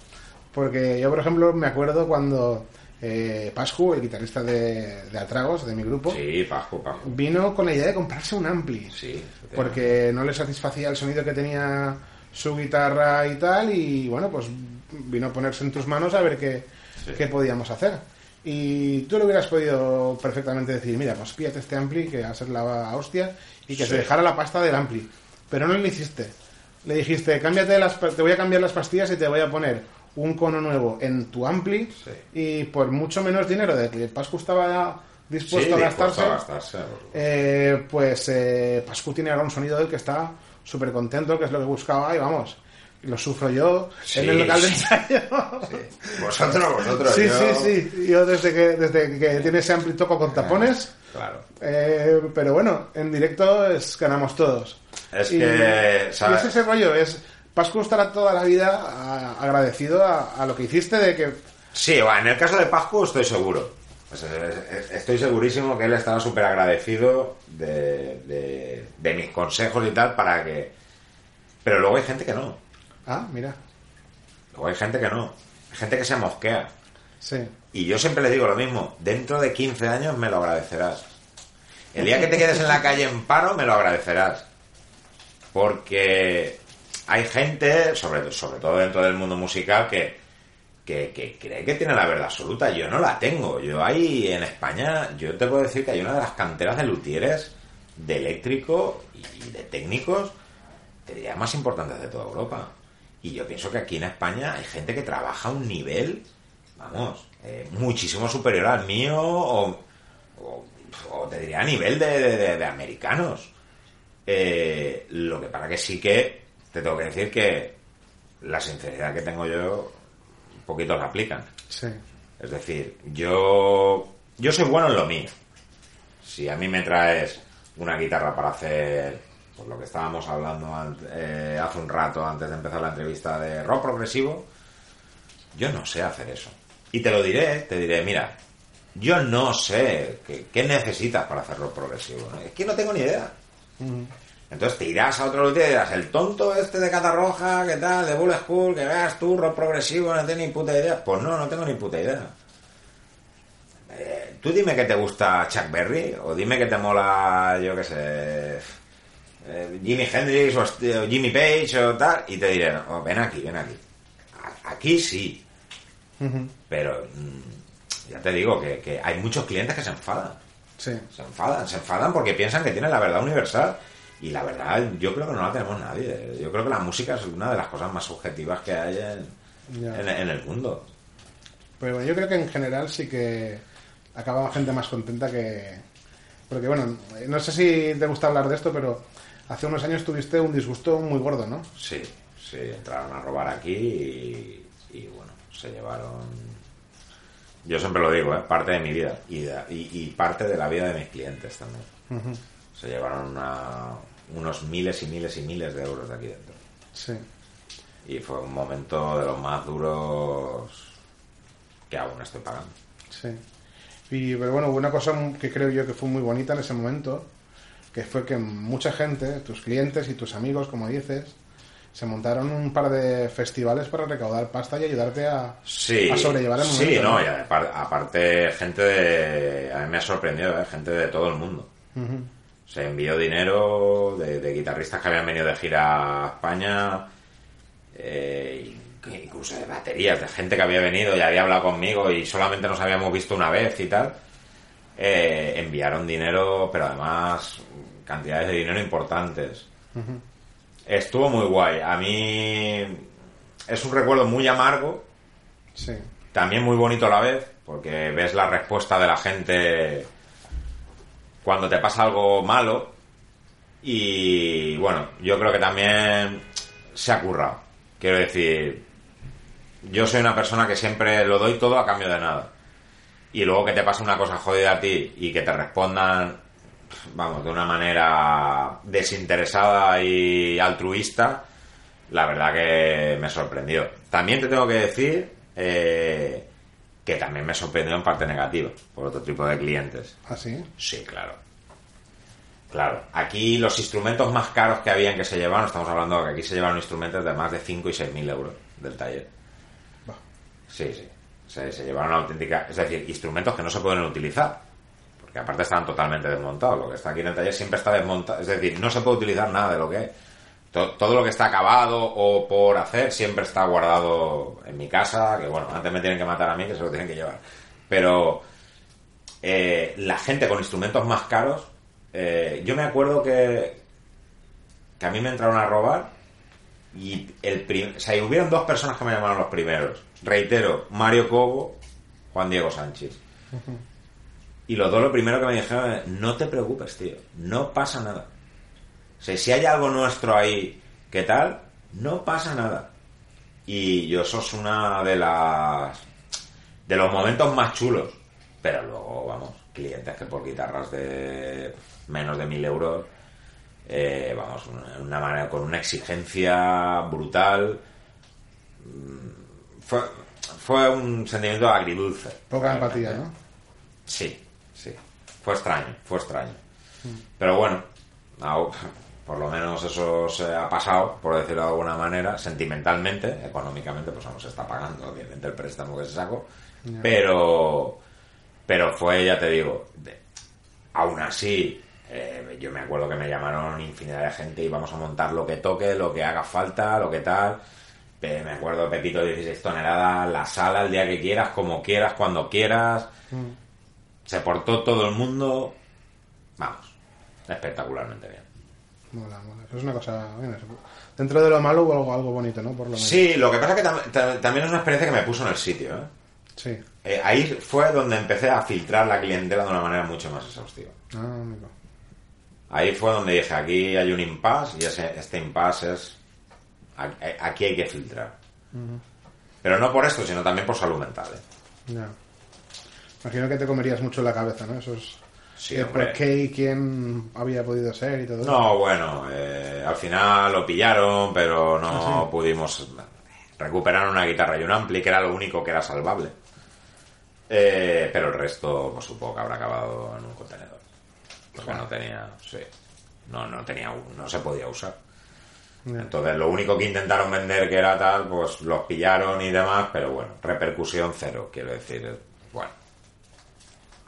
porque yo, por ejemplo, me acuerdo cuando eh, Pascu, el guitarrista de, de Atragos, de mi grupo, Sí, Pajo, Pajo. vino con la idea de comprarse un ampli. Sí. porque no le satisfacía el sonido que tenía su guitarra y tal, y bueno, pues vino a ponerse en tus manos a ver qué, Sí. qué podíamos hacer. Y tú le hubieras podido perfectamente decir, mira, pues píllate este ampli que va a ser la hostia y que Sí. te dejara la pasta del ampli. Pero no lo hiciste. Le dijiste, cámbiate las, te voy a cambiar las pastillas y te voy a poner un cono nuevo en tu ampli Sí. y por mucho menos dinero de que Pascu estaba dispuesto, Sí, a dispuesto gastarse, a eh, pues eh, Pascu tiene ahora un sonido del que está súper contento, que es lo que buscaba, y vamos, lo sufro yo Sí, en el local de ensayo. Vosotros, vosotros. Sí, yo- sí, sí. Yo desde que, desde que tiene ese ampli toco con tapones, Claro. eh, pero bueno, en directo es, ganamos todos. Es y, que, y ¿sabes? es ese rollo, es Pascu estará toda la vida a- agradecido a, a lo que hiciste de que Sí, en el caso de Pascu estoy seguro. Estoy segurísimo que él estaba súper agradecido de, de- de mis consejos y tal para que... Pero luego hay gente que no. ah, mira, Luego hay gente que no. Hay gente que se mosquea. sí, Y yo siempre le digo lo mismo. Dentro de 15 años me lo agradecerás. El día que te quedes en la calle en paro me lo agradecerás. Porque hay gente, sobre, todo dentro del mundo musical, que, cree que tiene la verdad absoluta. Yo no la tengo. Yo hay en España, yo te puedo decir que hay una de las canteras de luthieres, de eléctrico y de técnicos, te diría, más importantes de toda Europa. Y yo pienso que aquí en España hay gente que trabaja a un nivel, vamos, eh, muchísimo superior al mío o, o- te diría a nivel de americanos. Eh, lo que para que sí que te tengo que decir que la sinceridad que tengo yo, un poquito la aplican. sí, Es decir, yo, yo soy bueno en lo mío. Si a mí me traes una guitarra para hacer pues, lo que estábamos hablando eh, hace un rato antes de empezar la entrevista de rock progresivo, yo no sé hacer eso. Y te lo diré, te diré, mira, yo no sé qué, qué necesitas para hacer rock progresivo. ¿no? Es que no tengo ni idea. Entonces te irás a otro lugar y dirás, el tonto este de Catarroja, ¿qué tal? De Bull School, que veas tú, rock progresivo, no tienes ni puta idea. Pues no, no tengo ni puta idea. Eh, tú dime que te gusta Chuck Berry, o dime que te mola, yo qué sé, eh, Jimi Hendrix, o o Jimmy Page, o tal, y te diré, "Oh, ven aquí, ven aquí. A- Aquí sí, pero mm, ya te digo que, que hay muchos clientes que se enfadan. Sí, Se enfadan, se enfadan porque piensan que tienen la verdad universal. Y la verdad, yo creo que no la tenemos nadie. Yo creo que la música es una de las cosas más subjetivas que hay en, en, en el mundo. Pero bueno, yo creo que en general sí que acababa gente más contenta que... Porque bueno, no sé si te gusta hablar de esto, pero hace unos años tuviste un disgusto muy gordo, ¿no? Sí, sí, entraron a robar aquí y, y, bueno, se llevaron. Yo siempre lo digo, ¿eh? parte de mi vida y, de- y, y parte de la vida de mis clientes también. Se llevaron una- unos miles y miles y miles de euros de aquí dentro. Sí. Y fue un momento de los más duros que aún estoy pagando. Sí. Y, pero bueno, una cosa que creo yo que fue muy bonita en ese momento, que fue que mucha gente, tus clientes y tus amigos, como dices, se montaron un par de festivales para recaudar pasta y ayudarte a, Sí, a sobrellevar el momento. sí, no, y apar- aparte gente de... A mí me ha sorprendido, ¿eh? gente de todo el mundo. Se envió dinero de, de guitarristas que habían venido de gira a España, eh, incluso de baterías, de gente que había venido y había hablado conmigo y solamente nos habíamos visto una vez y tal. Eh, enviaron dinero, pero además cantidades de dinero importantes. Estuvo muy guay. A mí es un recuerdo muy amargo, Sí. también muy bonito a la vez, porque ves la respuesta de la gente cuando te pasa algo malo. Y bueno, yo creo que también se ha currado. Quiero decir, yo soy una persona que siempre lo doy todo a cambio de nada. Y luego que te pase una cosa jodida a ti y que te respondan, vamos, de una manera desinteresada y altruista, la verdad que me sorprendió. También te tengo que decir eh, que también me sorprendió en parte negativa por otro tipo de clientes. ¿Ah, sí? Sí, claro. Claro. Aquí los instrumentos más caros que habían que se llevaron, estamos hablando de que aquí se llevaron instrumentos de más de 5 y 6 mil euros del taller. Sí, sí. Se, se llevaron auténtica... Es decir, instrumentos que no se pueden utilizar. Porque aparte estaban totalmente desmontados. Lo que está aquí en el taller siempre está desmontado. Es decir, no se puede utilizar nada de lo que. To- Todo lo que está acabado o por hacer siempre está guardado en mi casa. Que bueno, antes me tienen que matar a mí, que se lo tienen que llevar. Pero eh, la gente con instrumentos más caros... eh, yo me acuerdo que, que a mí me entraron a robar y el prim- o hubieron dos personas que me llamaron los primeros. Reitero, Mario Cobo, Juan Diego Sánchez. Y los dos lo primero que me dijeron es, no te preocupes, tío, no pasa nada. O sea, si hay algo nuestro ahí, ¿qué tal? No pasa nada. Y yo eso es una de las... de los momentos más chulos. Pero luego, vamos, clientes que por guitarras de menos de mil euros, eh, vamos, una, manera, con una exigencia brutal. Mm, Fue, fue un sentimiento agridulce. Poca empatía, ¿no? Sí, sí. Fue extraño, fue extraño. Pero bueno, por lo menos eso se ha pasado, por decirlo de alguna manera, sentimentalmente, económicamente, pues vamos, se está pagando, obviamente, el préstamo que se sacó. Pero, pero fue, ya te digo, de- aún así, eh, yo me acuerdo que me llamaron infinidad de gente y vamos a montar lo que toque, lo que haga falta, lo que tal. Eh, me acuerdo Pepito 16 toneladas, la sala el día que quieras, como quieras, cuando quieras. Se portó todo el mundo, vamos, espectacularmente bien. Mola, mola. Eso es una cosa. eso- dentro de lo malo hubo algo, algo bonito, ¿no? Por lo menos. Sí, lo que pasa es que tam- tam- también es una experiencia que me puso en el sitio. ¿eh? Sí. Eh, ahí fue donde empecé a filtrar la clientela de una manera mucho más exhaustiva. Ah, amigo. Ahí fue donde dije, aquí hay un impasse y ese, este impasse es... Aquí hay que filtrar. Pero no por esto, sino también por salud mental. ¿eh? Imagino que te comerías mucho la cabeza, ¿no? Esos. Sí, el hombre. por qué y quién había podido ser y todo eso. No, bueno, eh, al final lo pillaron, pero no pudimos recuperar una guitarra y un ampli, que era lo único que era salvable. Eh, pero el resto, pues supongo que habrá acabado en un contenedor. Porque no tenía, sí, no, no tenía, no se podía usar. Entonces, lo único que intentaron vender que era tal, pues los pillaron y demás, pero bueno, repercusión cero, quiero decir, bueno,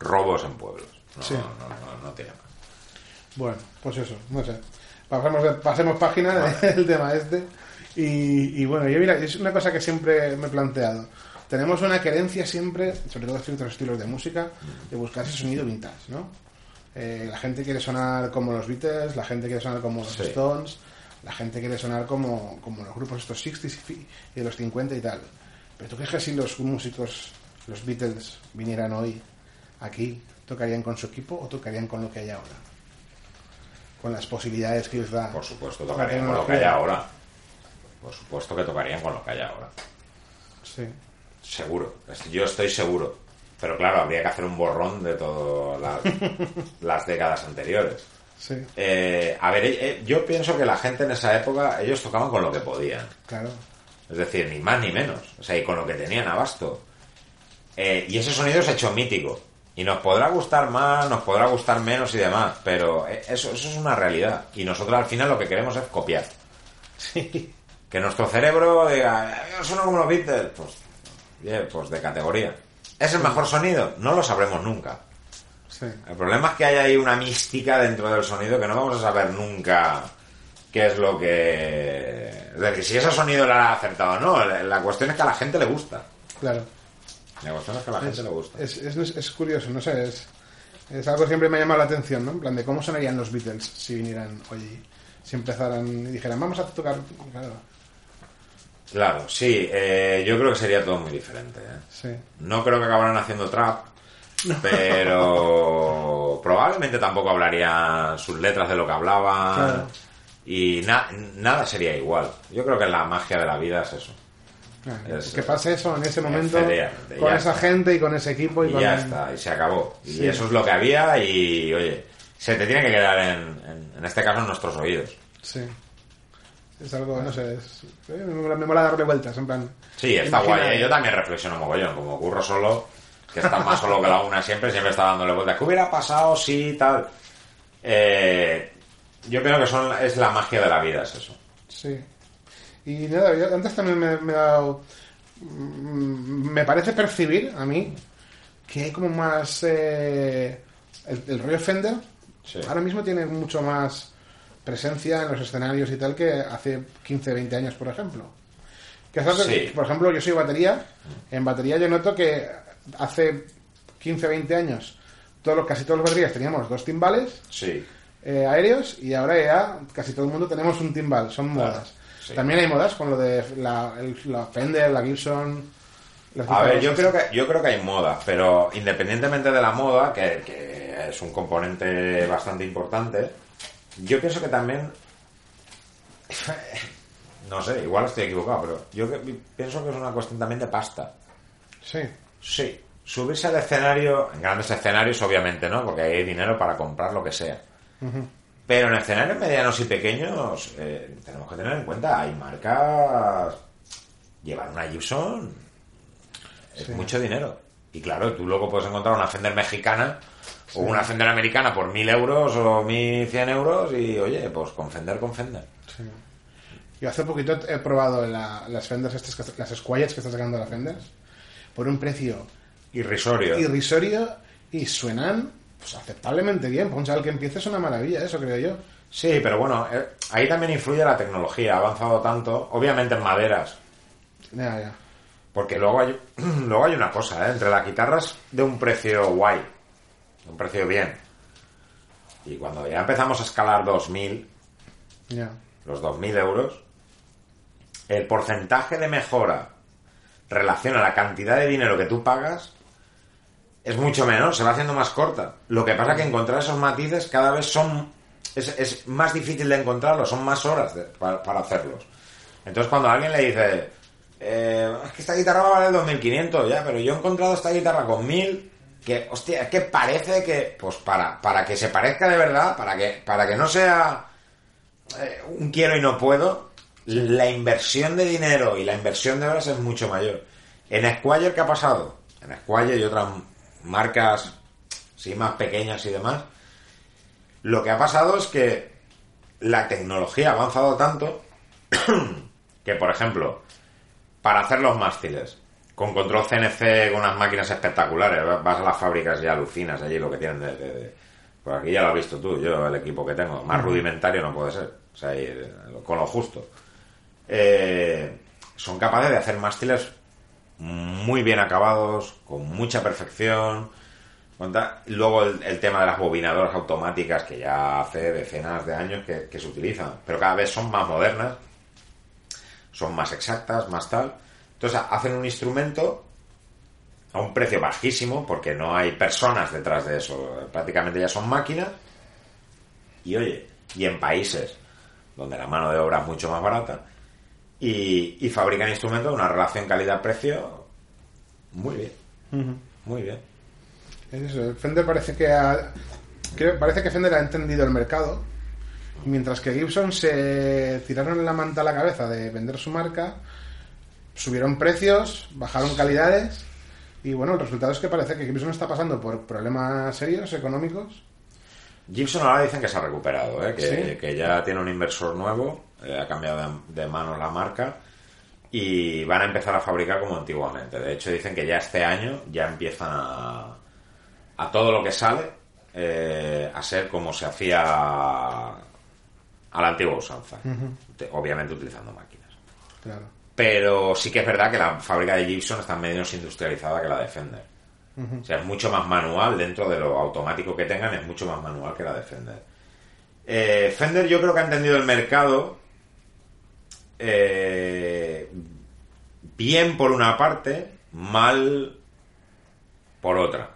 robos en pueblos. No, Sí. no, no, no tiene más. Bueno, pues eso, no sé. Pasemos, página del tema este. Y, y bueno, yo mira, es una cosa que siempre me he planteado. Tenemos una querencia siempre, sobre todo en ciertos estilos de música, de buscar ese sonido vintage, ¿no? Eh, la gente quiere sonar como los Beatles, la gente quiere sonar como los Sí. Stones, la gente quiere sonar como, como los grupos estos 60s y fi- y de los 50 y tal. Pero tú crees que si los músicos, los Beatles, vinieran hoy aquí, tocarían con su equipo o tocarían con lo que hay ahora? Con las posibilidades que les da. Por supuesto, tocarían con lo que hay ahora. Por supuesto que tocarían con lo que hay ahora. Sí. Seguro. Yo estoy seguro. Pero claro, habría que hacer un borrón de todas las, las décadas anteriores. Sí, Eh, a ver, eh, yo pienso que la gente en esa época, ellos tocaban con lo que podían. claro. Es decir, ni más ni menos. O sea, y con lo que tenían abasto. Eh, y ese sonido se ha hecho mítico. Y nos podrá gustar más, nos podrá gustar menos y demás. Pero eh, eso, eso es una realidad. Y nosotros al final lo que queremos es copiar. Sí. Que nuestro cerebro diga, "Eh, yo sueno como los Beatles. Pues, bien, pues de categoría. ¿Es el mejor sonido? No lo sabremos nunca. Sí. El problema es que hay ahí una mística dentro del sonido que no vamos a saber nunca qué es lo que... Es decir, si ese sonido lo ha acertado o no. La cuestión es que a la gente le gusta. Claro. Cuestión es que a la gente le gusta. Es, es, es curioso, no sé, es, es algo que siempre me ha llamado la atención, ¿no? En plan de cómo sonarían los Beatles si vinieran hoy, si empezaran y dijeran, vamos a tocar, claro, Claro, sí. eh, yo creo que sería todo muy diferente. ¿eh? sí, No creo que acabaran haciendo trap, pero probablemente tampoco hablarían sus letras de lo que hablaban Claro. y na- nada sería igual. Yo creo que la magia de la vida es eso. Que pase eso en ese momento con ya esa está. gente y con ese equipo y, Y con ya está, y se acabó. Y Sí. eso es lo que había y, oye, se te tiene que quedar en, en, en este caso en nuestros oídos. Sí. Es algo, no sé, es, eh, me, mola, darle vueltas, en plan. Sí, está imagina- guay. ¿eh? Yo también reflexiono mogollón, como curro solo, que está más solo que la una siempre, siempre está dándole vueltas. ¿Qué hubiera pasado si tal? Eh, yo creo que son, es la magia de la vida, es eso. Sí. Y nada, yo antes también me, me he dado. mm, Me parece percibir a mí que hay como más. eh, el, el rollo Fender Sí. ahora mismo tiene mucho más presencia en los escenarios y tal que hace 15, 20 años, por ejemplo. Que algo Sí. por ejemplo, yo soy batería. En batería yo noto que hace 15, 20 años todos, los- casi todos los baterías teníamos dos timbales Sí, eh, aéreos y ahora ya casi todo el mundo tenemos un timbal, son modas. Sí. También hay modas con lo de la, el- la Fender, la Gibson, A ver, yo creo que yo creo que hay moda, pero independientemente de la moda, que, que es un componente bastante importante, yo pienso que también no sé, igual estoy equivocado, pero yo pienso que es una cuestión también de pasta. Sí. Sí, subirse al escenario, en grandes escenarios obviamente, ¿no? Porque hay dinero para comprar lo que sea. Pero en escenarios medianos y pequeños eh, tenemos que tener en cuenta, hay marcas... Llevar una Gibson es Sí. mucho dinero. Y claro, tú luego puedes encontrar una Fender mexicana o una Fender americana por 1000 euros o 1100 euros y oye, pues con Fender, con Fender. Sí. Yo hace poquito he probado la- las Fenders, estas, las Squires que está sacando la Fenders, por un precio Irrisorio. irrisorio y suenan pues, aceptablemente bien. Para un chaval que empiece es una maravilla, eso creo yo. Sí, pero bueno, eh, ahí también influye la tecnología, ha avanzado tanto, obviamente en maderas, Ya, ya. Porque luego hay, luego hay una cosa, ¿eh? entre las guitarras de un precio guay, de un precio bien, y cuando ya empezamos a escalar 2.000, Ya. los 2.000 euros, el porcentaje de mejora relación a la cantidad de dinero que tú pagas es mucho menor, se va haciendo más corta. Lo que pasa es que encontrar esos matices cada vez son... Es, es más difícil de encontrarlos, son más horas para, para hacerlos. Entonces cuando alguien le dice, eh, es que esta guitarra va a valer 2.500, ya, pero yo he encontrado esta guitarra con 1.000, que, hostia, es que parece que, pues para, para que se parezca de verdad, para que, para que no sea eh, un quiero y no puedo, la inversión de dinero y la inversión de horas es mucho mayor. En Squire, ¿qué ha pasado? En Squire y otras marcas sí, más pequeñas y demás, lo que ha pasado es que la tecnología ha avanzado tanto que, por ejemplo, para hacer los mástiles, con control CNC, con unas máquinas espectaculares, vas a las fábricas y alucinas allí lo que tienen de... de- de- pues aquí ya lo has visto tú, yo el equipo que tengo, más rudimentario no puede ser, o sea, eh, con lo justo. Eh, son capaces de hacer mástiles muy bien acabados, con mucha perfección. Luego el, tema de las bobinadoras automáticas que ya hace decenas de años que se utilizan, pero cada vez son más modernas, son más exactas, más tal. Entonces hacen un instrumento a un precio bajísimo porque no hay personas detrás de eso, prácticamente ya son máquinas. Y oye, y en países donde la mano de obra es mucho más barata y, y fabrican instrumentos de una relación calidad-precio muy bien, muy bien. Es eso, Fender parece que ha, creo- parece que Fender ha entendido el mercado, mientras que Gibson se tiraron la manta a la cabeza de vender su marca, subieron precios, bajaron calidades y bueno, el resultado es que parece que Gibson está pasando por problemas serios económicos. Gibson ahora dicen que se ha recuperado, ¿eh? que, Sí. que ya tiene un inversor nuevo, eh, ha cambiado de, de manos la marca y van a empezar a fabricar como antiguamente. De hecho, dicen que ya este año ya empiezan a, a todo lo que sale eh, a ser como se hacía a la antigua usanza, Te- obviamente utilizando máquinas. Claro. Pero sí que es verdad que la fábrica de Gibson está menos industrializada que la de Fender. O sea, es mucho más manual dentro de lo automático que tengan, es mucho más manual que la de Fender. Eh, Fender yo creo que ha entendido el mercado eh, bien por una parte, mal por otra.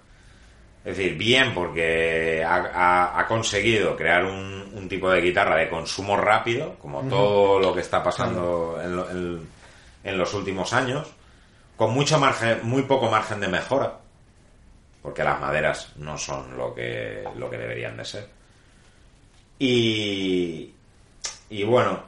Es decir, bien porque ha, ha- ha conseguido crear un, un tipo de guitarra de consumo rápido, como todo lo que está pasando en, lo- en- en los últimos años, con mucho margen, muy poco margen de mejora, porque las maderas no son lo que, lo que deberían de ser. Y, y bueno,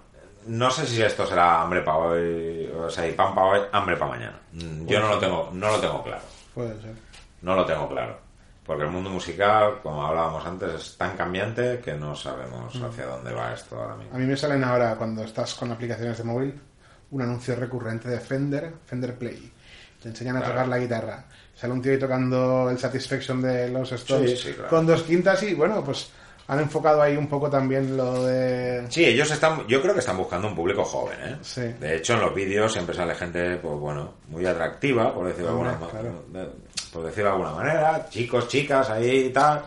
no sé si esto será hambre para hoy, o sea, y pan para hoy, hambre para mañana. Mm, Yo no lo tengo, no lo tengo claro. Puede ser. No lo tengo claro. Porque el mundo musical, como hablábamos antes, es tan cambiante que no sabemos hacia dónde va esto ahora mismo. A mí me salen ahora, cuando estás con aplicaciones de móvil, un anuncio recurrente de Fender, Fender Play. Te enseñan a Claro. tocar la guitarra. Sale un tío ahí tocando el Satisfaction de los Stones Sí, sí, claro. con dos quintas y bueno, pues han enfocado ahí un poco también lo de... Sí, ellos están, yo creo que están buscando un público joven, ¿eh? Sí. De hecho, en los vídeos siempre sale gente, pues bueno, muy atractiva, por decirlo, de alguna, claro. de- por decirlo de alguna manera, chicos, chicas, ahí y tal.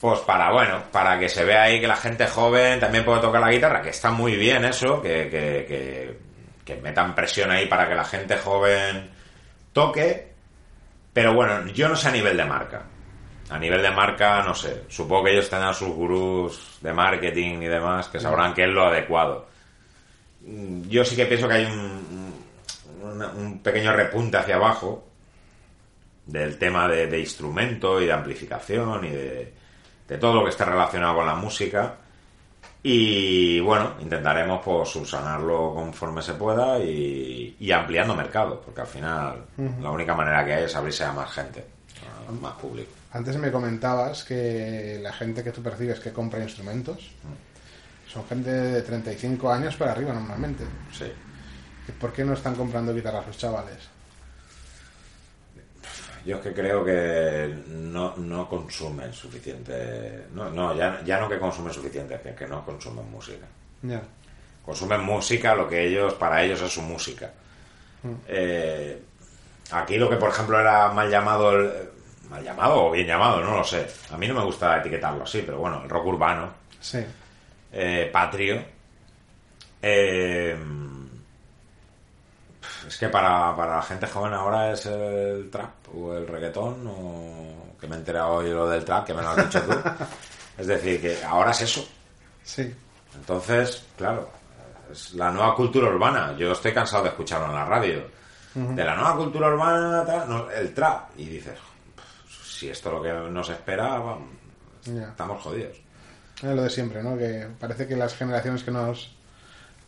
Pues para, bueno, para que se vea ahí que la gente joven también puede tocar la guitarra, que está muy bien eso, que, que, que, que metan presión ahí para que la gente joven toque, pero bueno, yo no sé a nivel de marca. A nivel de marca, no sé. Supongo que ellos tendrán sus gurús de marketing y demás que sabrán qué es lo adecuado. Mm, Yo sí que pienso que hay un, un, un pequeño repunte hacia abajo del tema de, de instrumento y de amplificación y de, de todo lo que esté relacionado con la música. Y bueno, intentaremos pues subsanarlo conforme se pueda y, y ampliando mercado, porque al final la única manera que hay es abrirse a más gente, a más público. Antes me comentabas que la gente que tú percibes que compra instrumentos son gente de 35 años para arriba normalmente. Sí. ¿Por qué no están comprando guitarras los chavales? Yo es que creo que no, no consumen suficiente. No, no ya, ya no que consumen suficiente, que, que no consumen música. Ya. Consumen música, lo que ellos, para ellos es su música. Eh, aquí lo que, por ejemplo, era mal llamado, el- mal llamado o bien llamado, no lo sé. A mí no me gusta etiquetarlo así, pero bueno, el rock urbano, Sí. eh, patrio. eh, es que para, para la gente joven ahora es el trap o el reggaetón, o que me he enterado hoy lo del trap, que me lo has dicho tú. es decir, que ahora es eso. Sí. Entonces, claro, es la nueva cultura urbana. Yo estoy cansado de escucharlo en la radio. De la nueva cultura urbana, no, el trap. Y dices, si esto es lo que nos espera, vamos, estamos jodidos. Es lo de siempre, ¿no? Que parece que las generaciones que nos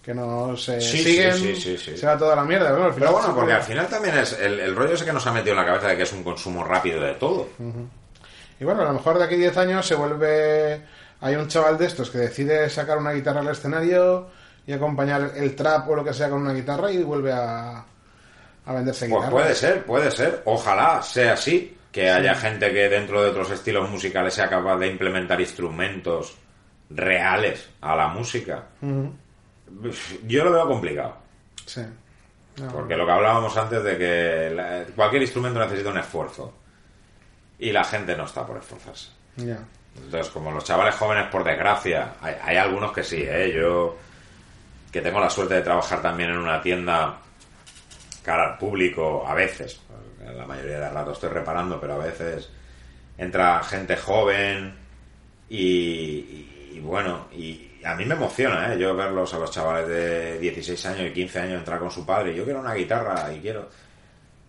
que nos eh, Sí, siguen sí, se va toda la mierda, ¿no? Al final Pero bueno, porque al final también es el, el rollo ese que nos ha metido en la cabeza de que es un consumo rápido de todo. Y bueno, a lo mejor de aquí a 10 años se vuelve... Hay un chaval de estos que decide sacar una guitarra al escenario y acompañar el trap o lo que sea con una guitarra y vuelve a, a venderse Pues guitarras. puede ser, puede ser. Ojalá sea así. Que haya gente que dentro de otros estilos musicales sea capaz de implementar instrumentos reales a la música. Yo lo veo complicado. Sí. No, Porque lo que hablábamos antes de que la- cualquier instrumento necesita un esfuerzo. Y la gente no está por esforzarse. ya. Entonces, como los chavales jóvenes, por desgracia, hay, hay algunos que sí, ¿eh? Yo, que tengo la suerte de trabajar también en una tienda cara al público, a veces, la mayoría de rato estoy reparando, pero a veces entra gente joven y, y- y bueno, y a mí me emociona, ¿eh? Yo verlos a los chavales de 16 años y 15 años entrar con su padre, yo quiero una guitarra y quiero...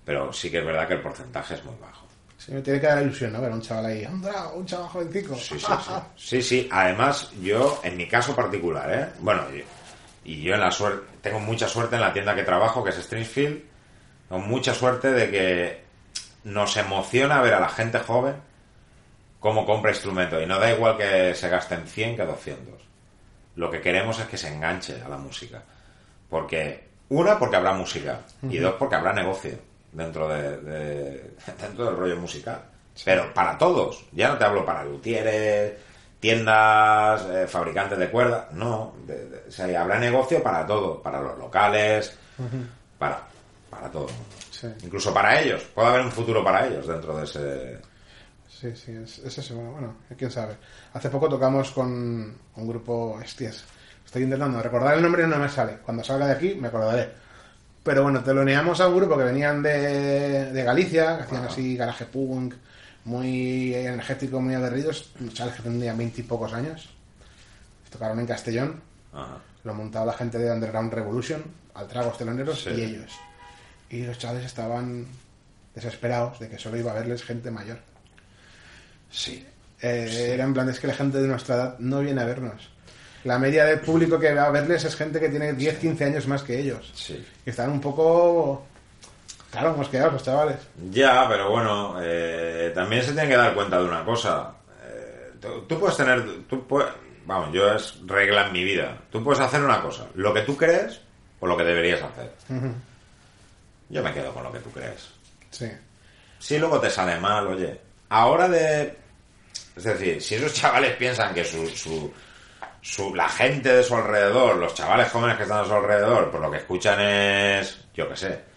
Pero sí que es verdad que el porcentaje es muy bajo. Sí, me tiene que dar ilusión, ¿no? Ver a un chaval ahí, ¡anda! Un chaval jovencico. Sí, sí, sí. Sí, sí. Además, yo, en mi caso particular, ¿eh? Bueno, y, y yo en la suerte, tengo mucha suerte en la tienda que trabajo, que es Stringfield. Tengo mucha suerte de que nos emociona ver a la gente joven cómo compra instrumentos. Y no da igual que se gasten 100 que 200. Lo que queremos es que se enganche a la música. Porque, una, porque habrá música. Y dos, porque habrá negocio dentro, de, de- dentro del rollo musical. Pero para todos. Ya no te hablo para luthieres, tiendas, eh, fabricantes de cuerdas. No. de- de- o sea, habrá negocio para todo. Para los locales, para, para todo el mundo. Sí, Incluso para ellos. Puede haber un futuro para ellos dentro de ese... sí, sí, es, es eso. Bueno, bueno, quién sabe. Hace poco tocamos con un grupo, hostias, estoy intentando recordar el nombre y no me sale. Cuando salga de aquí me acordaré. Pero bueno, teloneamos a un grupo que venían de, de Galicia, que hacían así garaje punk, muy energético, muy aguerridos, chavales que tendrían veintipocos años. Tocaron en Castellón, Ajá. lo montaba la gente de Underground Revolution, al tragos teloneros Sí. y ellos. Y los chavales estaban desesperados de que solo iba a verles gente mayor. Sí. Eh, Era en plan, es que la gente de nuestra edad no viene a vernos. La media del público que va a verles es gente que tiene 10, 15 años más que ellos. Sí. Y están un poco... Claro, mosqueados los chavales. Ya, pero bueno, eh, también se tiene que dar cuenta de una cosa. Eh, tú, tú puedes tener, tú puedes, vamos, yo es regla en mi vida. Tú puedes hacer una cosa, lo que tú crees o lo que deberías hacer. Yo me quedo con lo que tú crees. Sí. Si luego te sale mal, oye, ahora de, es decir, si esos chavales piensan que su, su, su, la gente de su alrededor, los chavales jóvenes que están a su alrededor, por lo que escuchan es, yo qué sé,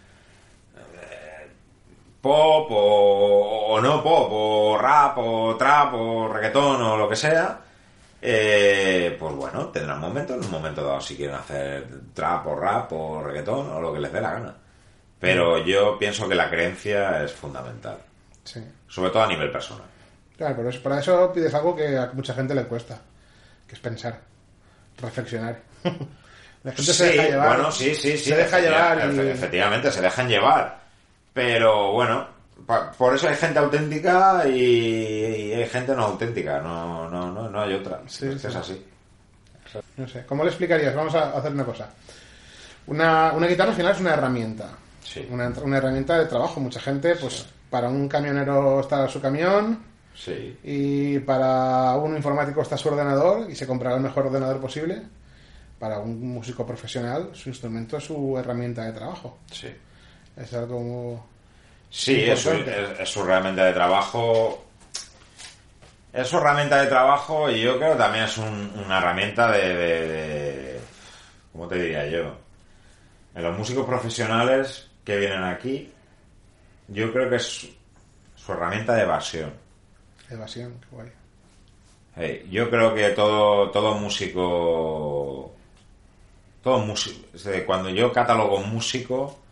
pop o, o no pop, o rap, o trap, o reggaetón, o lo que sea, eh, pues bueno, tendrán momentos, en un momento dado, si quieren hacer trap o rap o reggaetón o lo que les dé la gana. Pero yo pienso que la creencia es fundamental, Sí. sobre todo a nivel personal. Claro, pero es, para eso pides algo que a mucha gente le cuesta, que es pensar, reflexionar. La gente se Sí, deja llevar. bueno, sí, sí, sí. Se deja llevar y... Efectivamente, se dejan llevar. Pero bueno, por eso hay gente auténtica y, y hay gente no auténtica. No, no, no, no hay otra. Sí, Es que sí. es así. No sé, ¿cómo le explicarías? Vamos a hacer una cosa. Una, una guitarra al final es una herramienta. Sí. Una, una herramienta de trabajo. Mucha gente, pues para un camionero está su camión Sí, y para un informático está su ordenador y se comprará el mejor ordenador posible. Para un músico profesional, su instrumento es su herramienta de trabajo. sí. Es algo... Sí, es su, es- es su herramienta de trabajo. Es su herramienta de trabajo y yo creo que también es un- una herramienta de, de- de- ¿Cómo te diría yo? En los músicos profesionales que vienen aquí, yo creo que es su, herramienta de evasión. Evasión, qué guay. Hey, yo creo que todo, todo músico. Todo músico. Cuando yo catalogo músico,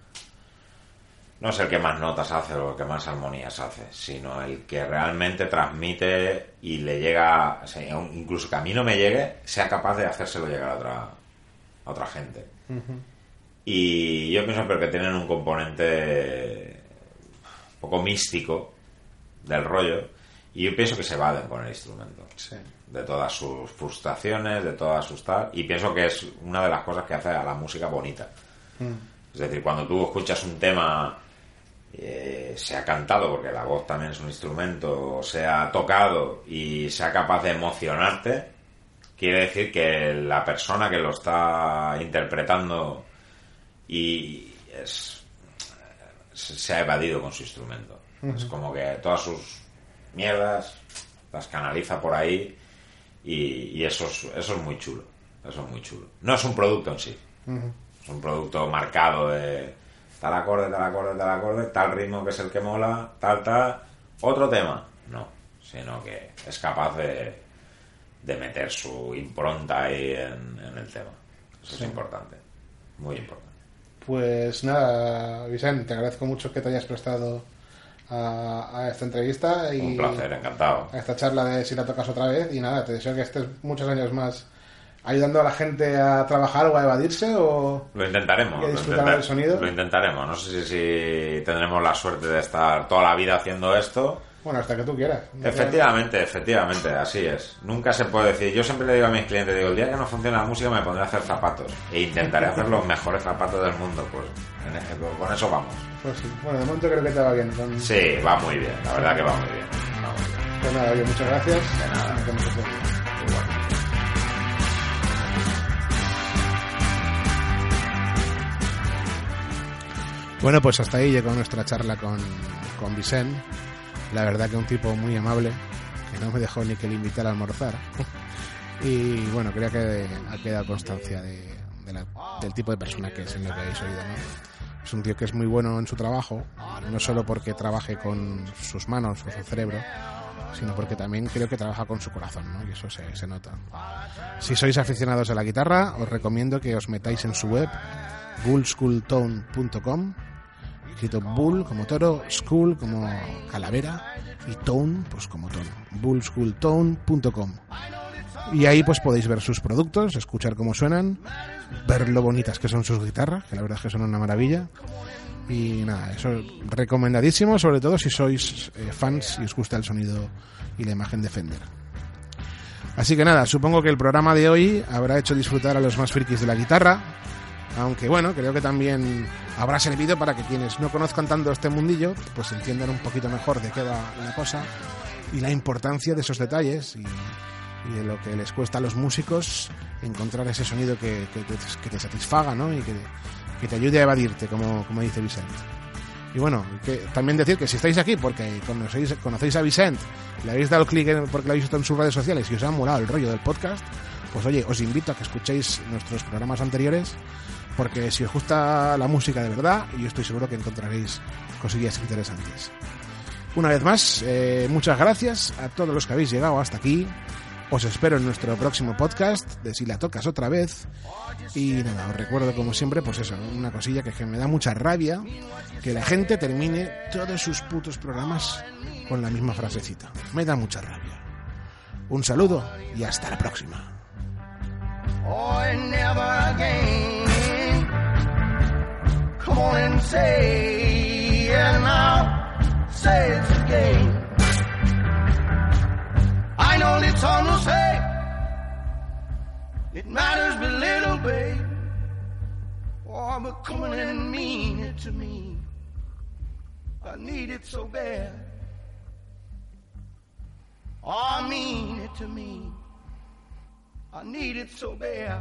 no es el que más notas hace o el que más armonías hace, sino el que realmente transmite y le llega. o sea, incluso que a mí no me llegue, sea capaz de hacérselo llegar a otra, a otra gente. Y yo pienso pero que tienen un componente un poco místico del rollo y yo pienso que se evaden con el instrumento Sí. de todas sus frustraciones de todas sus tal y pienso que es una de las cosas que hace a la música bonita Mm. es decir cuando tú escuchas un tema eh, sea cantado porque la voz también es un instrumento sea tocado y sea capaz de emocionarte quiere decir que la persona que lo está interpretando y es se ha evadido con su instrumento. Es como que todas sus mierdas las canaliza por ahí y, y eso, es, eso es muy chulo. Eso es muy chulo. No es un producto en sí. Es un producto marcado de tal acorde, tal acorde, tal acorde, tal ritmo que es el que mola, tal, tal. Otro tema. No. Sino que es capaz de, de meter su impronta ahí en, en el tema. Eso es importante. Muy importante. Pues nada, Vicente, te agradezco mucho que te hayas prestado a, a esta entrevista y Un placer, encantado. a esta charla de si la tocas otra vez. Y nada, te deseo que estés muchos años más ayudando a la gente a trabajar o a evadirse o... Lo intentaremos. ¿Y a lo disfrutar intenta- del sonido? Lo intentaremos. No sé si, si tendremos la suerte de estar toda la vida haciendo esto. Bueno, hasta que tú quieras. Efectivamente, efectivamente, así es. Nunca se puede decir. Yo siempre le digo a mis clientes, digo, el día que no funcione la música me pondré a hacer zapatos. E intentaré hacer los mejores zapatos del mundo. Pues en ese- con eso vamos. Pues sí. Bueno, de momento creo que te va bien. Con... Sí, va muy bien. La verdad que va muy bien. Va muy bien. Pues nada, oye, muchas gracias. De nada. Igual. Bueno, pues hasta ahí llegó nuestra charla con, con Vicent. La verdad que un tipo muy amable, que no me dejó ni que le invitara a almorzar. y bueno, creo que ha quedado constancia de, de la- del tipo de persona que es en lo que habéis oído. ¿no? Es un tío que es muy bueno en su trabajo, no solo porque trabaje con sus manos o su cerebro, sino porque también creo que trabaja con su corazón, ¿no? y eso se, se nota. Si sois aficionados a la guitarra, os recomiendo que os metáis en su web, bullschooltone.com escrito bull como toro, school como calavera y tone pues como tono. bullschooltone.com y ahí pues podéis ver sus productos, escuchar cómo suenan, ver lo bonitas que son sus guitarras, que la verdad es que son una maravilla. Y nada, eso recomendadísimo, sobre todo si sois eh, fans y os gusta el sonido y la imagen de Fender. Así que nada, supongo que el programa de hoy habrá hecho disfrutar a los más frikis de la guitarra, aunque bueno, creo que también habrá servido para que quienes no conozcan tanto este mundillo, pues entiendan un poquito mejor de qué va la cosa y la importancia de esos detalles y, y de lo que les cuesta a los músicos encontrar ese sonido que, que te, que te satisfaga, ¿no? Y que, te ayude a evadirte, como, como dice Vicente. Y bueno, que también decir que si estáis aquí porque conocéis, conocéis a Vicent, le habéis dado clic porque lo habéis visto en sus redes sociales y os ha molado el rollo del podcast, pues oye, os invito a que escuchéis nuestros programas anteriores porque si os gusta la música de verdad, yo estoy seguro que encontraréis cosillas interesantes. Una vez más, eh, muchas gracias a todos los que habéis llegado hasta aquí Os espero en nuestro próximo podcast de Si la tocas otra vez. Y nada, os recuerdo como siempre, pues eso, una cosilla que, que me da mucha rabia, que la gente termine todos sus putos programas con la misma frasecita. Me da mucha rabia. Un saludo y hasta la próxima. Come on and say it now. Say it again. I know it's on to say. It matters but little, babe. Oh, but come on and mean it to me. I need it so bad. Oh, mean it to me. I need it so bad.